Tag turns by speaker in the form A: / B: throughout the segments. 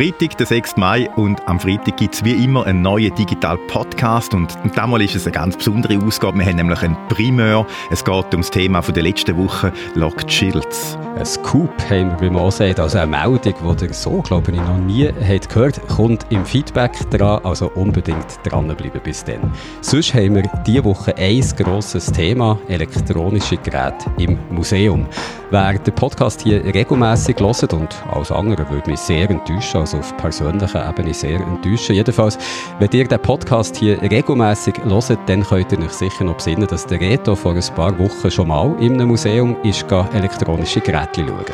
A: Freitag, der 6. Mai und am Freitag gibt es wie immer einen neuen Digital Podcast und, damals ist es eine ganz besondere Ausgabe. Wir haben nämlich einen Primeur. Es geht um das Thema von der letzten Woche, Locked Shields.
B: Ein Scoop haben wir, wie man auch sagt, also eine Meldung, die ihr so, glaube ich, noch nie habt gehört kommt im Feedback dran, also unbedingt dranbleiben bis dann. Sonst haben wir diese Woche ein grosses Thema, elektronische Geräte im Museum. Wer den Podcast hier regelmäßig hört und als andere würde mich sehr enttäuschen, also auf persönlicher Ebene sehr enttäuschen. Jedenfalls, wenn ihr den Podcast hier regelmäßig hört, dann könnt ihr euch sicher noch besinnen, dass der Reto vor ein paar Wochen schon mal in einem Museum ist elektronische Geräte schauen.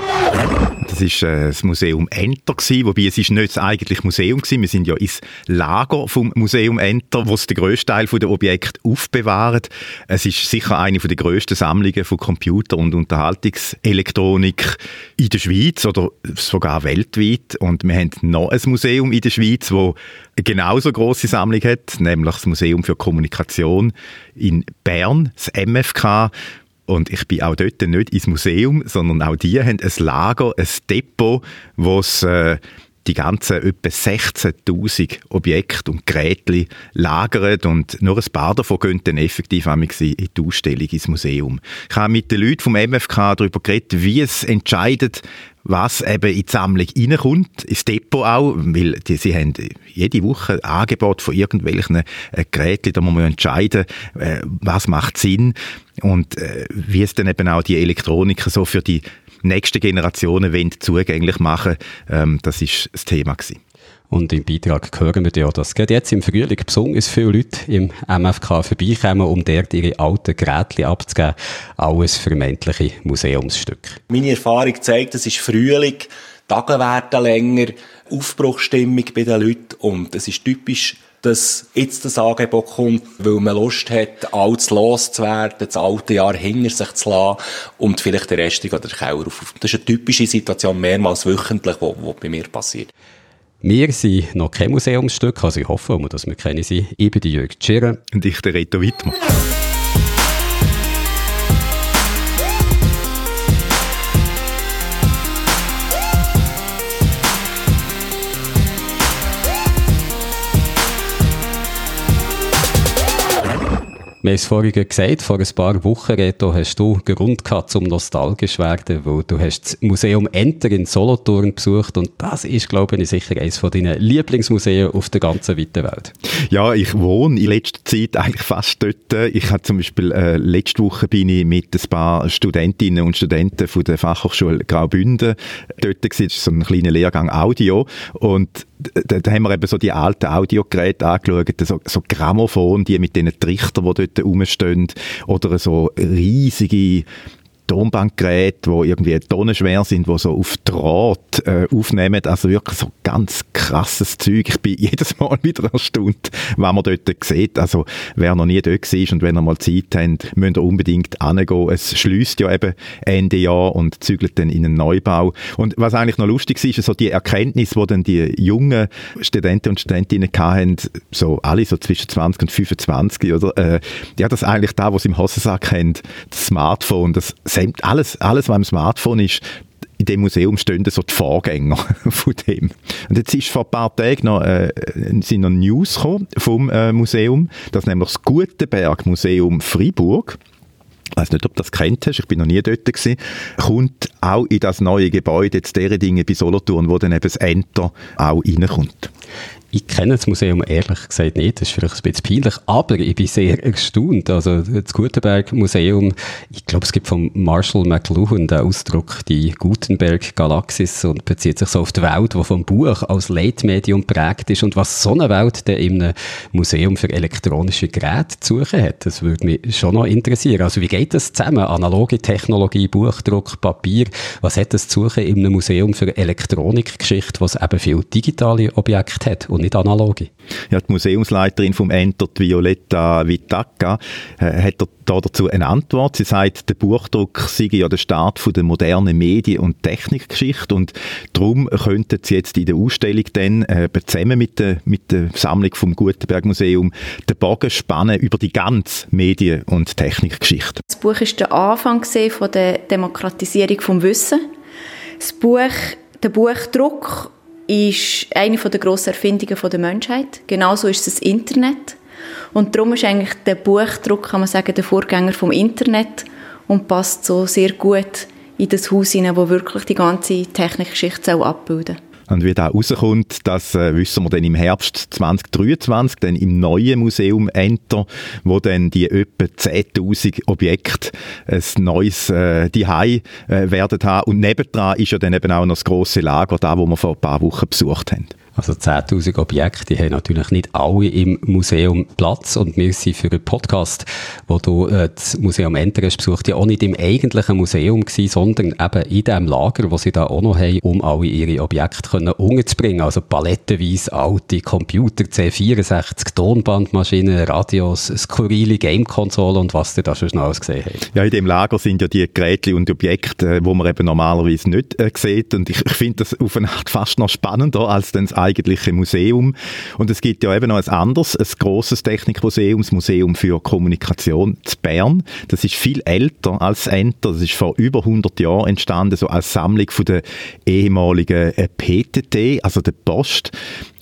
A: Das war äh, das Museum Enter, gewesen, wobei es ist nicht das eigentliche Museum war. Wir sind ja ins Lager vom Museum Enter, wo es den grössten Teil der Objekte aufbewahrt. Es ist sicher eine der grössten Sammlungen von Computer- und Unterhaltungselektronik in der Schweiz oder sogar weltweit. Und wir haben noch ein Museum in der Schweiz, wo eine genauso große Sammlung hat, nämlich das Museum für Kommunikation in Bern, das MFK. Und ich bin auch dort nicht ins Museum, sondern auch die haben ein Lager, ein Depot, wo es äh, die ganzen etwa 16.000 Objekte und Geräte lagern und nur ein paar davon gehen dann effektiv in die Ausstellung ins Museum. Ich habe mit den Leuten vom MFK darüber geredet, wie es entscheidet, was eben in die Sammlung reinkommt, ins Depot auch, weil die, sie haben jede Woche Angebot von irgendwelchen äh, Geräten, da muss man entscheiden, äh, was macht Sinn und äh, wie es dann eben auch die Elektroniker so für die nächsten Generationen wollen, zugänglich machen ähm, das ist das Thema gewesen.
B: Und im Beitrag hören wir ja, dass gerade jetzt im Frühling besonders viele Leute im MFK vorbeikommen, um dort ihre alten Geräte abzugeben. Alles vermeintliche Museumsstücke.
C: Meine Erfahrung zeigt, es ist Frühling, Tage werden länger, Aufbruchstimmung bei den Leuten und es ist typisch, dass jetzt das Angebot kommt, weil man Lust hat, alles loszuwerden, das alte Jahr hinter sich zu lassen und vielleicht den Rest oder den Keller auf. Das ist eine typische Situation, mehrmals wöchentlich, die bei mir passiert.
B: Wir sind noch kein Museumsstück, also ich hoffe, dass wir keine sind. Ich bin Jörg Tschirren.
A: Und ich der Reto Wittmann.
B: Wir haben es vorhin gesagt, vor ein paar Wochen, Reto, hast du Grund gehabt zum nostalgisch werden, weil du hast das Museum Enter in Solothurn besucht und das ist, glaube ich, sicher eines von deinen Lieblingsmuseen auf der ganzen weiten Welt.
A: Ja, ich wohne in letzter Zeit eigentlich fast dort. Ich habe zum Beispiel, äh, letzte Woche bin ich mit ein paar Studentinnen und Studenten von der Fachhochschule Graubünden dort gewesen. Das ist so ein kleiner Lehrgang Audio und da, da haben wir eben so die alten Audiogeräte angeschaut, so, so Grammophon, die mit diesen Trichtern, die dort rumstehen, oder so riesige Tonbandgeräte, die irgendwie tonnenschwer sind, die so auf Draht äh, aufnehmen. Also wirklich so ganz krasses Zeug. Ich bin jedes Mal wieder erstaunt, was man dort sieht. Also wer noch nie dort war und wenn ihr mal Zeit habt, müsst ihr unbedingt hingehen. Es schließt ja eben Ende Jahr und zügelt dann in einen Neubau. Und was eigentlich noch lustig ist, ist so die Erkenntnis, die dann die jungen Studenten und Studentinnen hatten, so alle so zwischen 20 und 25, oder? Äh, ja, das eigentlich da, was im Hosensack haben, das Smartphone, das alles, alles, was im Smartphone ist, in dem Museum stehen so die Vorgänger von dem. Und jetzt ist vor ein paar Tagen noch, äh, sind noch News vom äh, Museum, dass nämlich das Gutenberg Museum Freiburg ich weiß nicht, ob du das kennt hast, ich bin noch nie dort gewesen, kommt auch in das neue Gebäude, jetzt deren Dinge bei Solothurn, wo dann eben das Enter auch reinkommt.
B: Ich kenne das Museum ehrlich gesagt nicht, das ist vielleicht ein bisschen peinlich, aber ich bin sehr erstaunt. Also das Gutenberg Museum, ich glaube es gibt von Marshall McLuhan den Ausdruck die Gutenberg Galaxis und bezieht sich so auf die Welt, die vom Buch als Leitmedium prägt ist und was so eine Welt denn in einem Museum für elektronische Geräte zu suchen hat, das würde mich schon noch interessieren. Also wie geht das zusammen? Analoge Technologie, Buchdruck, Papier, was hat das zu suchen in einem Museum für Elektronikgeschichte, was eben viele digitale Objekte hat und nicht analoge.
A: Ja, die Museumsleiterin vom Enter, Violetta Vitacca, äh, hat da dazu eine Antwort. Sie sagt, der Buchdruck sei ja der Start von der modernen Medien- und Technikgeschichte und darum könnten sie jetzt in der Ausstellung dann äh, zusammen mit der, mit der Sammlung vom Gutenberg Museum den Bogen spannen über die ganze Medien- und Technikgeschichte.
D: Das Buch ist der Anfang von der Demokratisierung vom Wissen. Das Buch, der Buchdruck ist eine der grossen Erfindungen der Menschheit. Genauso ist es das Internet. Und darum ist eigentlich der Buchdruck, kann man sagen, der Vorgänger vom Internet und passt so sehr gut in das Haus hinein, wo wirklich die ganze Technikgeschichte abbilden.
A: Und wie da rauskommt, das äh, wissen wir dann im Herbst 2023, dann im neuen Museum Enter, wo dann die etwa 10.000 Objekte ein neues äh, Dihei äh, werden haben. Und nebendran ist ja dann eben auch noch das grosse Lager, da wo wir vor ein paar Wochen besucht haben.
B: Also 10.000 Objekte, haben natürlich nicht alle im Museum Platz und wir sind für einen Podcast, wo du äh, das Museum Enter hast besucht, ja auch nicht im eigentlichen Museum gewesen, sondern eben in dem Lager, wo sie da auch noch haben, um alle ihre Objekte können unterzubringen. Also palettenweise alte Computer, C64, Tonbandmaschinen, Radios, skurrile Gamekonsolen und was du da schon alles gesehen hast.
A: Ja, in dem Lager sind ja die Geräte und Objekte, äh, wo man eben normalerweise nicht äh, sieht und ich, ich finde das auf eine Art fast noch spannender als das eigentliche Museum. Und es gibt ja eben noch ein anderes, ein grosses Technikmuseum, das Museum für Kommunikation zu Bern. Das ist viel älter als Enter. Das ist vor über 100 Jahren entstanden, so als Sammlung von der ehemaligen äh, PTT, also der Post.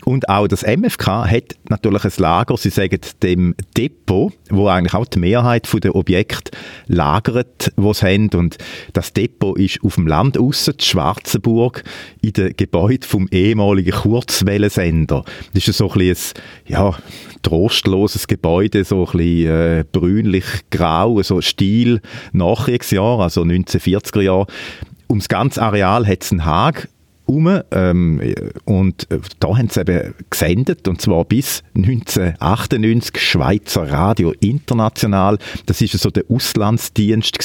A: Und auch das MFK hat natürlich ein Lager, sie sagen dem Depot, wo eigentlich auch die Mehrheit der Objekte lagert, die sie haben. Und das Depot ist auf dem Land aussen, Schwarzenburg, in dem Gebäude vom ehemaligen Kurzwellensender. Das ist so ein bisschen ein, ja, trostloses Gebäude, so ein bisschen äh, brünlich-grau, so Stil Nachkriegsjahr, also 1940er Jahre. Ums ganze Areal hat es einen Hag um ähm, und äh, da haben sie eben gesendet und zwar bis 1998 Schweizer Radio International. Das ist so der Auslandsdienst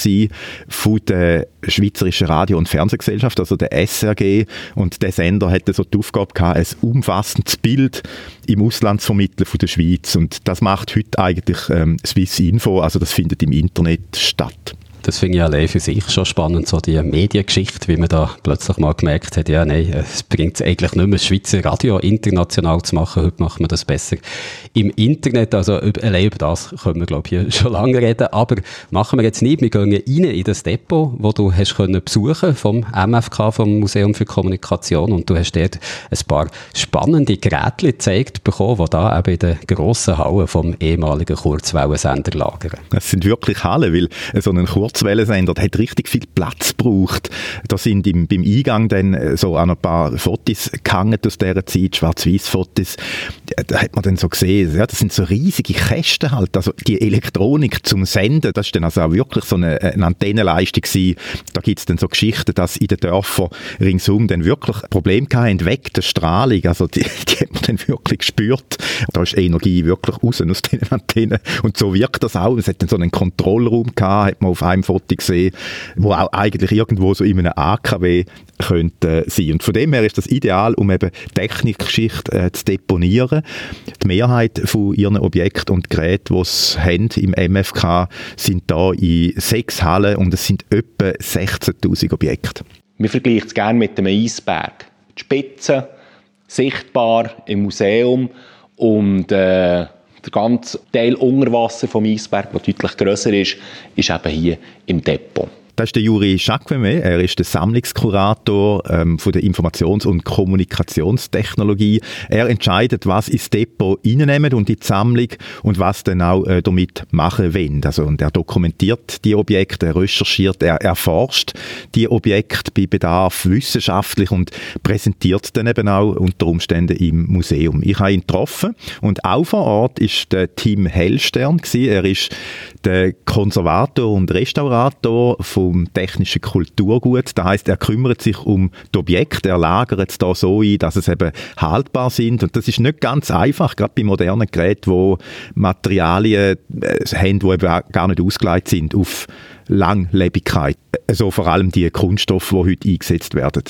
A: von der Schweizerischen Radio- und Fernsehgesellschaft, also der SRG und der Sender hatte so die Aufgabe gehabt, ein umfassendes Bild im Ausland zu vermitteln von der Schweiz und das macht heute eigentlich ähm, Swiss Info, also das findet im Internet statt.
B: Das finde ich allein für sich schon spannend, so die Mediengeschichte, wie man da plötzlich mal gemerkt hat, ja, nein, es bringt eigentlich nicht mehr, das Schweizer Radio international zu machen, heute macht man das besser im Internet, also allein über das können wir, glaube ich, schon lange reden, aber machen wir jetzt nicht, wir gehen rein in das Depot, wo du hast können besuchen vom MFK, vom Museum für Kommunikation. Und du hast dort ein paar spannende Geräte gezeigt bekommen, die da eben in den grossen Hallen vom ehemaligen Kurzwellensender lagern.
A: Das sind wirklich Hallen, weil so ein Kurz Kurzwellensender, der hat richtig viel Platz gebraucht. Da sind im, beim Eingang dann äh, so ein paar Fotos gehangen aus dieser Zeit, Schwarz-Weiß-Fotos. Da hat man dann so gesehen, ja, das sind so riesige Kästen halt. Also die Elektronik zum Senden, das ist dann also auch wirklich so eine, eine Antennenleistung gewesen. Da gibt es dann so Geschichten, dass in den Dörfern ringsum dann wirklich Probleme hatten, weg der Strahlung. Also die, die hat man dann wirklich gespürt. Da ist Energie wirklich raus aus den Antennen. Und so wirkt das auch. Es hat dann so einen Kontrollraum gehabt, hat man auf einem einem Foto gesehen, wo auch eigentlich irgendwo so in einem AKW könnte sein. Und von dem her ist das ideal, um eben Technikgeschichte äh, zu deponieren. Die Mehrheit von ihren Objekten und Geräten, die sie haben im MFK, sind da in sechs Hallen und es sind etwa 16'000 Objekte.
C: Wir vergleichen es gerne mit einem Eisberg. Die Spitze, sichtbar im Museum und äh, der ganze Teil unter Wasser vom Eisberg, der deutlich grösser ist, ist eben hier im Depot.
A: Das ist der Juri Jacquemet. Er ist der Sammlungskurator ähm, von der Informations- und Kommunikationstechnologie. Er entscheidet, was ins Depot reinnehmen und in die Sammlung und was dann auch äh, damit machen wollen. Also, und er dokumentiert die Objekte, er recherchiert, er erforscht die Objekte bei Bedarf wissenschaftlich und präsentiert dann eben auch unter Umständen im Museum. Ich habe ihn getroffen und auch vor Ort ist der Tim Hellstern gewesen. Er ist der Konservator und Restaurator von um technische Kulturgut. Das heißt, er kümmert sich um die Objekte, er lagert es da so ein, dass es eben haltbar sind. Und das ist nicht ganz einfach, gerade bei modernen Geräten, wo Materialien äh, haben, die eben gar nicht ausgelegt sind auf Langlebigkeit. Also vor allem die Kunststoffe, die heute eingesetzt werden.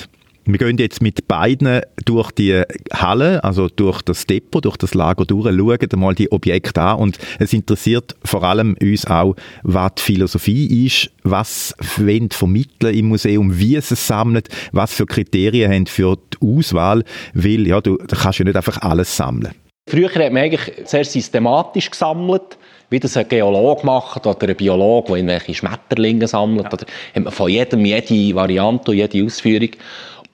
A: Wir gehen jetzt mit beiden durch die Halle, also durch das Depot, durch das Lager durch, schauen mal die Objekte an und es interessiert vor allem uns auch, was die Philosophie ist, was wollen vermitteln im Museum, wie es es sammelt, was für Kriterien haben für die Auswahl, weil ja, du kannst ja nicht einfach alles sammeln.
C: Früher hat man eigentlich sehr systematisch gesammelt, wie das ein Geologe macht oder ein Biologe, der irgendwelche Schmetterlinge sammelt. Oder hat man von jedem jede Variante und jede Ausführung.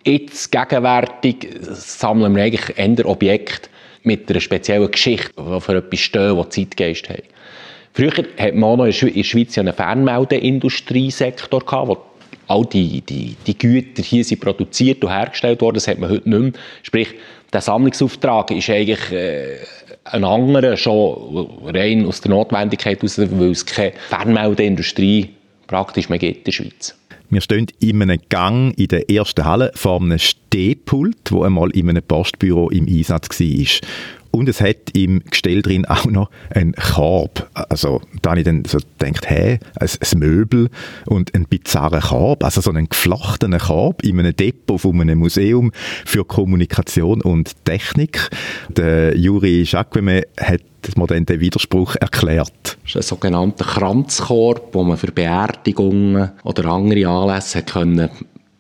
C: Jetzt, gegenwärtig, sammeln wir eigentlich eher Objekte mit einer speziellen Geschichte, die für etwas stehen, die Zeitgeist haben. Früher hat man auch noch in der Schweiz einen Fernmeldeindustriesektor gehabt, wo all die, die, die Güter hier sind produziert und hergestellt worden. Das hat man heute nicht mehr. Sprich, der Sammlungsauftrag ist eigentlich äh, ein anderer, schon rein aus der Notwendigkeit heraus, weil es keine Fernmeldeindustrie praktisch mehr gibt in der Schweiz.
A: Wir stehen in einem Gang in der ersten Halle vor einem Stehpult, wo einmal in einem Postbüro im Einsatz war. Und es hat im Gestell drin auch noch einen Korb. Also da habe ich dann so gedacht, hä, ein, ein Möbel und ein bizarrer Korb, also so einen geflochtenen Korb in einem Depot von einem Museum für Kommunikation und Technik. Der Juri Jacquemet hat mir dann den Widerspruch erklärt.
C: Das ist ein sogenannter Kranzkorb, wo man für Beerdigungen oder andere Anlässe können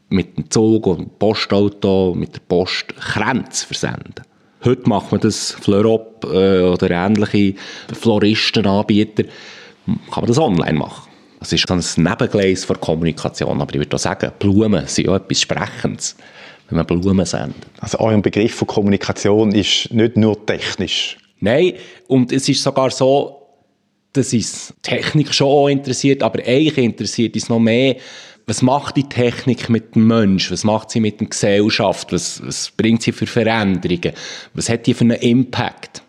C: mit dem Zug und dem Postauto, mit der Post Kränze versenden Heute macht man das, Fleurop äh, oder ähnliche Floristenanbieter, kann man das online machen. Das ist ein Nebengleis der Kommunikation. Aber ich würde auch sagen, Blumen sind ja etwas Sprechendes, wenn man Blumen sendet.
A: Also euer Begriff von Kommunikation ist nicht nur technisch?
C: Nein, und es ist sogar so, dass uns Technik schon auch interessiert, aber eigentlich interessiert uns noch mehr, was macht die Technik mit dem Menschen? Was macht sie mit der Gesellschaft? Was, was bringt sie für Veränderungen? Was hat die für einen Impact?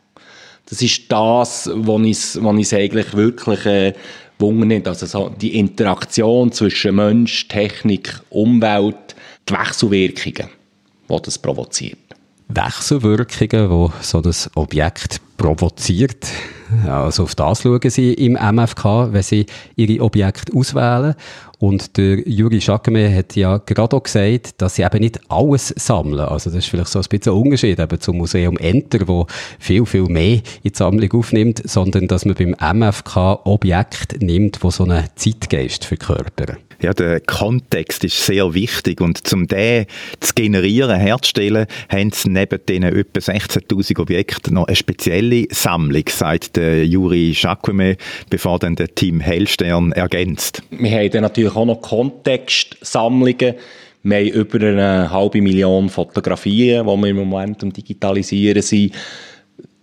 C: Das ist das, was uns, was uns eigentlich wirklich äh, wundert. Also so die Interaktion zwischen Mensch, Technik, Umwelt, die Wechselwirkungen, die das provoziert.
B: Wechselwirkungen, die so das Objekt provoziert. Also auf das schauen Sie im MFK, wenn Sie Ihre Objekte auswählen. Und der Juri Schackemer hat ja gerade auch gesagt, dass sie eben nicht alles sammeln. Also das ist vielleicht so ein bisschen ein Unterschied eben zum Museum Enter, wo viel, viel mehr in die Sammlung aufnimmt, sondern dass man beim MFK Objekt nimmt, wo so einen Zeitgeist verkörpern.
A: Ja, der Kontext ist sehr wichtig und zum den zu generieren, herzustellen, haben sie neben diesen etwa 16'000 Objekten noch eine spezielle Sammlung, sagt der Juri Jacquemet, bevor dann der Team Hellstern ergänzt.
C: Wir haben dann natürlich auch noch Kontextsammlungen. Wir haben über eine halbe Million Fotografien, die wir im Moment am Digitalisieren sind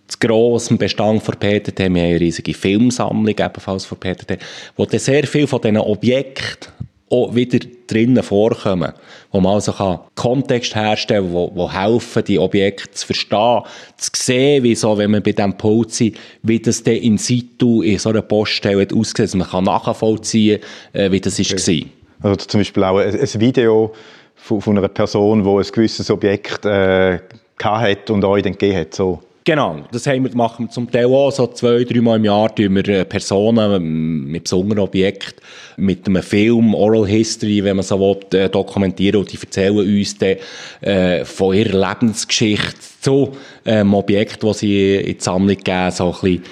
C: zu grossen Bestand von PTT. Wir haben eine riesige Filmsammlung, ebenfalls von PTT, wo sehr viele von diesen Objekten auch wieder drinnen vorkommen, wo man also kann Kontext herstellen kann, wo, wo helfen, die Objekte zu verstehen, zu sehen, wie so, wenn man bei diesem Pult sind, wie das dann in situ in so einer Poststelle aussieht, dass man kann nachvollziehen kann, äh, wie das okay.
A: war. Also zum Beispiel auch ein, ein Video von, von, einer Person, die ein gewisses Objekt äh, hat und euch dann gegeben hat, so.
C: Genau, das haben wir, machen wir zum Teil auch. So zwei, dreimal im Jahr tun wir äh, Personen ähm, mit besonderen Objekten mit einem Film, Oral History, wenn man so will, äh, dokumentieren und die erzählen uns dann äh, von ihrer Lebensgeschichte zu ähm, Objekt, das sie in die Sammlung geben, so ein bisschen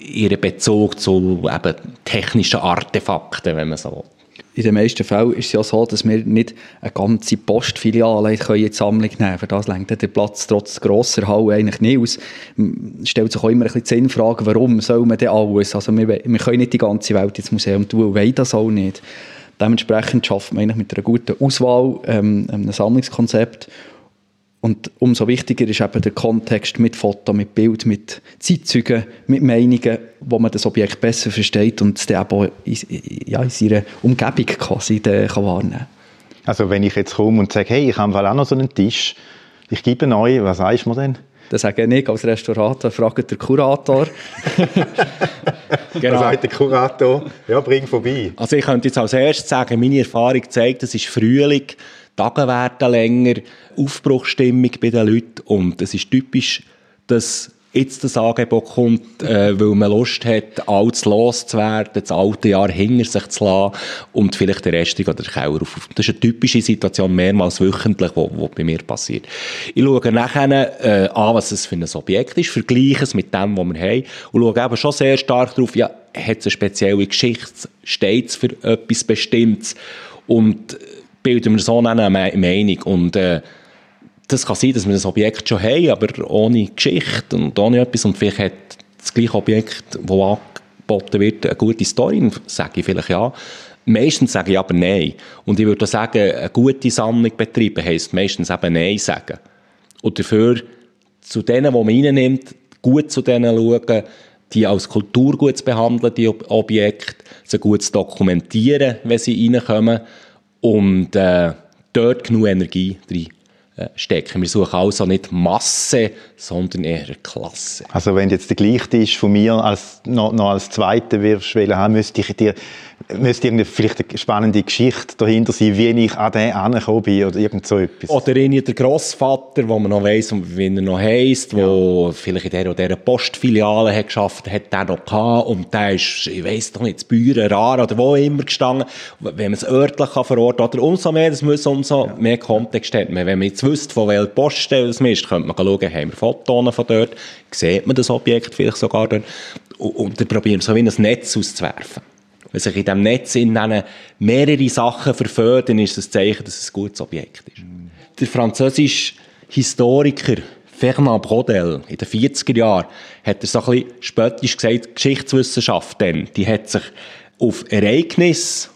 C: ihren Bezug zu eben technischen Artefakten, wenn man so will
E: in den meisten Fällen ist es ja so, dass wir nicht eine ganze Postfiliale in die Sammlung nehmen können. Für das lenkt der Platz trotz grosser Halle eigentlich nicht aus. Es stellt sich auch immer ein bisschen die Sinnfrage, warum soll man denn alles? Also wir, wir können nicht die ganze Welt ins Museum tun und das auch nicht. Dementsprechend schafft man eigentlich mit einer guten Auswahl ähm, ein Sammlungskonzept und umso wichtiger ist eben der Kontext mit Foto, mit Bild, mit Zeitzeugen, mit Meinungen, wo man das Objekt besser versteht und es dann auch in, ja, in seiner Umgebung quasi kann wahrnehmen
A: Also wenn ich jetzt komme und sage, hey, ich habe auch noch so einen Tisch, ich gebe euch, was sagst du mir denn?
E: Das sage ich nicht als Restaurator, fragt der Kurator.
A: genau. Sagt der Kurator? Ja, bring vorbei.
C: Also ich könnte jetzt als erstes sagen, meine Erfahrung zeigt, es ist Frühling, Tage werden länger, Aufbruchstimmung bei den Leuten und es ist typisch, dass jetzt das Angebot kommt, äh, weil man Lust hat, alles loszuwerden, das alte Jahr hinter sich zu lassen und vielleicht den Rest oder den Keller auf. Das ist eine typische Situation, mehrmals wöchentlich, die bei mir passiert. Ich schaue nachher äh, an, was es für ein Objekt ist, vergleiche es mit dem, was wir haben und schaue eben schon sehr stark darauf, ja, hat es eine spezielle Geschichte, steht es für etwas Bestimmtes und bilden wir so eine Meinung und äh, das kann sein, dass wir das Objekt schon haben, aber ohne Geschichte und ohne etwas. Und vielleicht hat das gleiche Objekt, das angeboten wird, eine gute Story, sage ich vielleicht ja. Meistens sage ich aber Nein. Und ich würde sagen, eine gute Sammlung betreiben heisst meistens eben Nein sagen. Und dafür zu denen, die man reinnimmt, gut zu denen schauen, die als Kulturgut zu behandeln, die Objekte, sie gut zu dokumentieren, wenn sie reinkommen und äh, dort genug Energie drin stecken. Wir suchen also nicht Masse, sondern eher Klasse.
A: Also wenn jetzt der gleiche ist von mir als, noch, noch als Zweiter wirst haben, müsste ich dir müsste vielleicht eine spannende Geschichte dahinter sein, wie ich an den angekommen bin oder irgend so etwas.
C: Oder irgendwie der Grossvater, wo man noch weiss, wie er noch heisst, wo ja. vielleicht in der oder dieser Postfiliale hat geschafft hat, der noch gehabt und der ist, ich weiss doch nicht, das Büren rar oder wo immer gestanden, wenn man es örtlich kann verorten oder umso mehr, das muss umso ja. mehr Kontext hat. Wenn man jetzt wüsste, von welcher Poststelle es ist, könnte man schauen, haben wir Fotos von dort, sieht man das Objekt vielleicht sogar dort und, und dann probieren so wie ein Netz auszuwerfen. Wenn sich in diesem Netz in mehrere Sachen verföden, ist das Zeichen, dass es ein gutes Objekt ist. Mm. Der französische Historiker Fernand Brodel in den 40er Jahren hat er so ein bisschen spöttisch gesagt, Geschichtswissenschaft denn, die hat sich auf Ereignisse,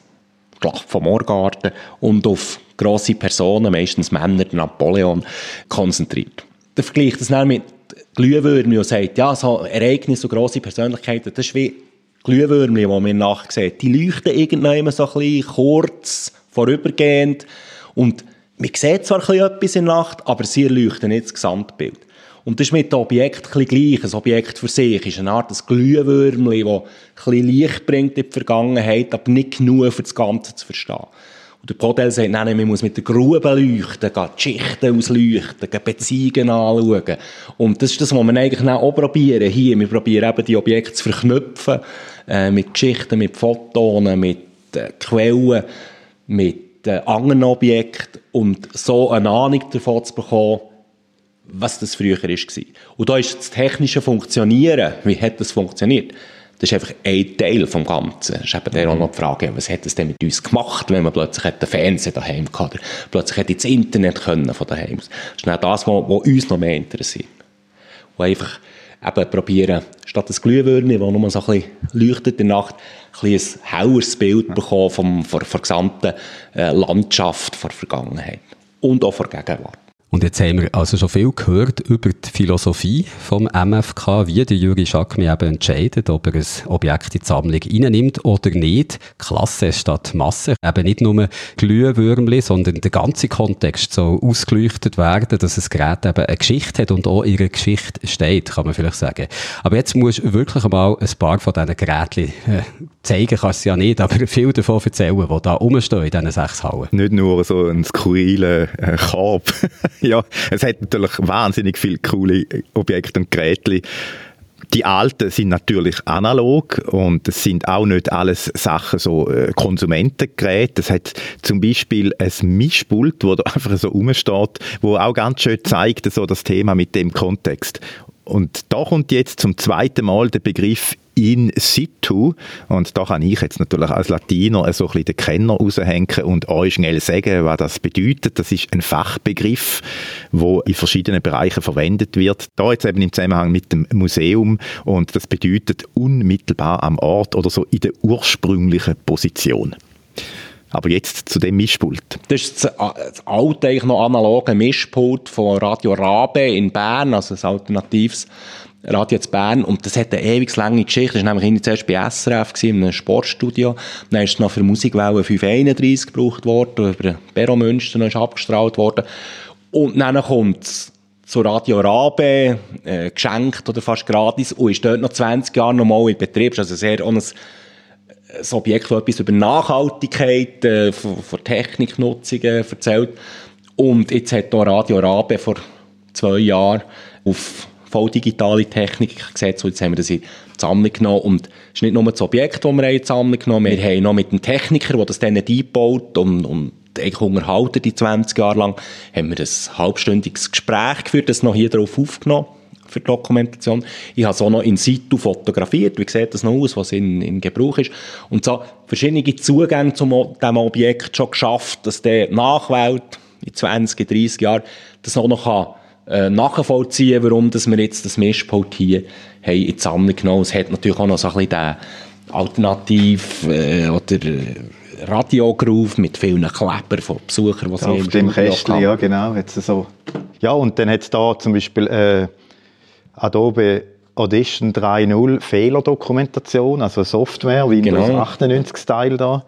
C: Schlacht vom Morgarten und auf grosse Personen, meistens Männer, Napoleon, konzentriert. Der vergleicht das mit Glühwürmchen und sagt, ja, so Ereignisse und grosse Persönlichkeiten, das ist wie Glühwürmchen, die man nachsehen, die leuchten irgendwann so ein bisschen kurz, vorübergehend. Und man sieht zwar ein etwas in der Nacht, aber sie leuchten nicht das Gesamtbild. Und das ist mit dem Objekt ein gleich. Ein Objekt für sich ist eine Art Glühwürmchen, das ein bisschen Licht bringt in die Vergangenheit, aber nicht genug, für das Ganze zu verstehen. Und der Podel sagt, nein, man muss mit der Grube leuchten, die Geschichten ausleuchten, Beziehungen anschauen. Und das ist das, was wir eigentlich auch probieren hier. Wir probieren eben die Objekte zu verknüpfen äh, mit Geschichten, mit Fotos, mit äh, Quellen, mit äh, anderen Objekten und so eine Ahnung davon zu bekommen, was das früher war. Und da ist das technische Funktionieren, wie hat das funktioniert? Das ist einfach ein Teil vom Ganzen. Das ist eben der auch noch die Frage, was hat es denn mit uns gemacht, wenn man plötzlich den Fernseher daheim hatte, oder plötzlich hätte das Internet können von daheim. Das ist dann das, was, uns noch mehr interessiert. Und einfach eben probieren, statt ein Glühwürmchen, das nur so ein bisschen leuchtet in der Nacht, ein, ein helleres Bild bekommen vom, von, von der gesamten äh, Landschaft, von der Vergangenheit und auch von der Gegenwart.
B: Und jetzt haben wir also schon viel gehört über die Philosophie vom MFK, wie der Juri Schakmi eben entscheidet, ob er ein Objekt in die Sammlung reinnimmt oder nicht. Klasse statt Masse. Eben nicht nur Glühwürmli, sondern der ganze Kontext soll ausgeleuchtet werden, dass das Gerät eben eine Geschichte hat und auch ihre Geschichte steht, kann man vielleicht sagen. Aber jetzt musst du wirklich einmal ein paar von diesen Geräten äh, zeigen, kannst du ja nicht, aber viel davon erzählen, die da rumstehen in diesen sechs Hallen.
A: Nicht nur so ein skurriler äh, Korb. ja, es hat natürlich wahnsinnig viele coole Objekte und Geräte. Die alten sind natürlich analog und es sind auch nicht alles Sachen so äh, Konsumentengeräte. Es hat zum Beispiel ein Mischpult, wo da einfach so rumsteht, wo auch ganz schön zeigt, so das Thema mit dem Kontext. Und da kommt jetzt zum zweiten Mal der Begriff in situ. Und da kann ich jetzt natürlich als Latiner so ein bisschen den Kenner raushängen und euch schnell sagen, was das bedeutet. Das ist ein Fachbegriff, wo in verschiedenen Bereichen verwendet wird. Da jetzt eben im Zusammenhang mit dem Museum und das bedeutet unmittelbar am Ort oder so in der ursprünglichen Position. Aber jetzt zu dem Mischpult.
C: Das ist das, das alte, eigentlich noch analoge Mischpult von Radio Rabe in Bern, also ein alternatives Radio zu Bern. Und das hat eine ewig lange Geschichte. Das war nämlich zuerst bei SRF, gewesen, in einem Sportstudio. Dann ist es noch für Musikwelle 531 gebraucht worden, über Bero Münster ist abgestrahlt worden. Und dann kommt es zu Radio Rabe, äh, geschenkt oder fast gratis, und ist dort noch 20 Jahre nochmal in Betrieb. Also sehr ein, ein Objekt, das etwas über Nachhaltigkeit äh, von, von Techniknutzungen erzählt. Und jetzt hat hier Radio Rabe vor zwei Jahren auf voll digitale Technik gesetzt und jetzt haben wir das in die Sammlung genommen und es ist nicht nur das Objekt, das wir in die Sammlung genommen haben, wir haben noch mit dem Techniker, der das dann einbaut und, und eigentlich unterhalten die 20 Jahre lang, haben wir ein halbstündiges Gespräch geführt, das noch hier drauf aufgenommen für die Dokumentation. Ich habe es auch noch in situ fotografiert, wie sieht das noch aus, was in, in Gebrauch ist. Und so verschiedene Zugänge zu diesem Objekt schon geschafft, dass der Nachwelt in 20, 30 Jahren das auch noch kann, äh, nachvollziehen warum dass wir jetzt das Mischpult hier haben in die Sammlung genommen Es hat natürlich auch noch so ein bisschen den Alternativ- äh, oder äh, Radiogroove mit vielen Kleber von Besuchern, die
A: ja, Auf dem Kästchen, ja genau. Jetzt so. Ja, und dann hat es da zum Beispiel äh, Adobe Audition 3.0 Fehlerdokumentation, also Software, Windows genau. 98-Style da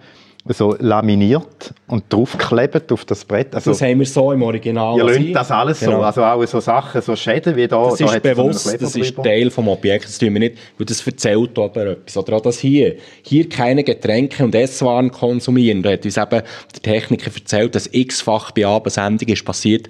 A: so laminiert und draufgeklebt auf das Brett.
C: Also, das haben wir so im Original.
A: Ihr lönt das alles genau. so, also auch so Sachen, so Schäden wie da.
C: Das
A: da
C: ist bewusst, so das ist Teil vom Objekt, das tun wir nicht, weil das erzählt aber etwas. Oder auch das hier. Hier keine Getränke und Esswaren konsumieren. Da hat uns eben der Techniker erzählt, dass x-fach bei Abendsendung ist passiert,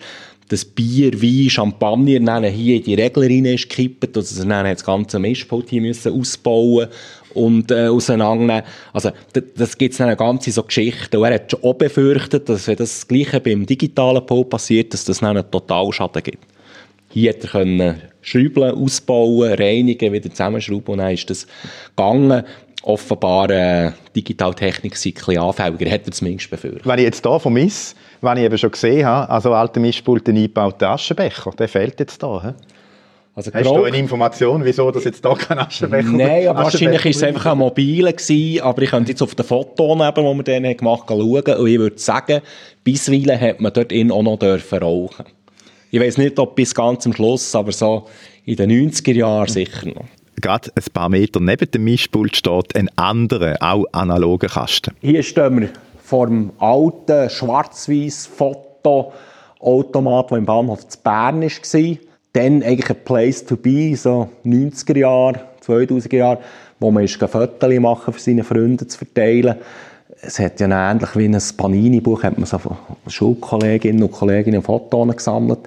C: das Bier, Wein, Champagner dann hier in die Regler rein ist gekippt, also dann hat das ganze Mischpult hier müssen ausbauen und äh, auseinandernehmen. Also das, gibt es dann eine ganze so Geschichte. Und er hat schon auch befürchtet, dass wenn das Gleiche beim digitalen Pult passiert, dass das dann einen Totálschaden gibt. Hier hat er können schrauben, ausbauen, reinigen, wieder zusammenschrauben und dann ist das gegangen offenbar äh, Digitaltechnik sei ein bisschen anfälliger, hat er zumindest befürchtet.
A: Wenn ich jetzt hier von Miss, wenn ich eben schon gesehen habe, also alte Mischpult, eingebauten Aschenbecher, der fehlt jetzt da. Also Hast du eine Information, wieso das jetzt da kein Aschenbecher
C: Nein, aber wahrscheinlich war es einfach ein mobiler gewesen, aber ich könnte jetzt auf den Fotos, die wir dann gemacht haben, schauen und ich würde sagen, bisweilen hat man dort auch noch dürfen rauchen. Ich weiß nicht, ob bis ganz am Schluss, aber so in den 90er Jahren sicher noch.
A: Gerade ein paar Meter neben dem Mischpult steht ein anderer, auch analoger Kasten.
C: Hier stehen wir vor dem alten schwarz-weiß Fotoautomat, der im Bahnhof zu Bern war dann eigentlich ein Place to be, so 90er Jahre, 2000er Jahre, wo man Fotos machen für seine Freunde zu verteilen. Es hat ja ähnlich wie ein Panini-Buch, hat man so von Schulkolleginnen und Kollegen Fotos gesammelt.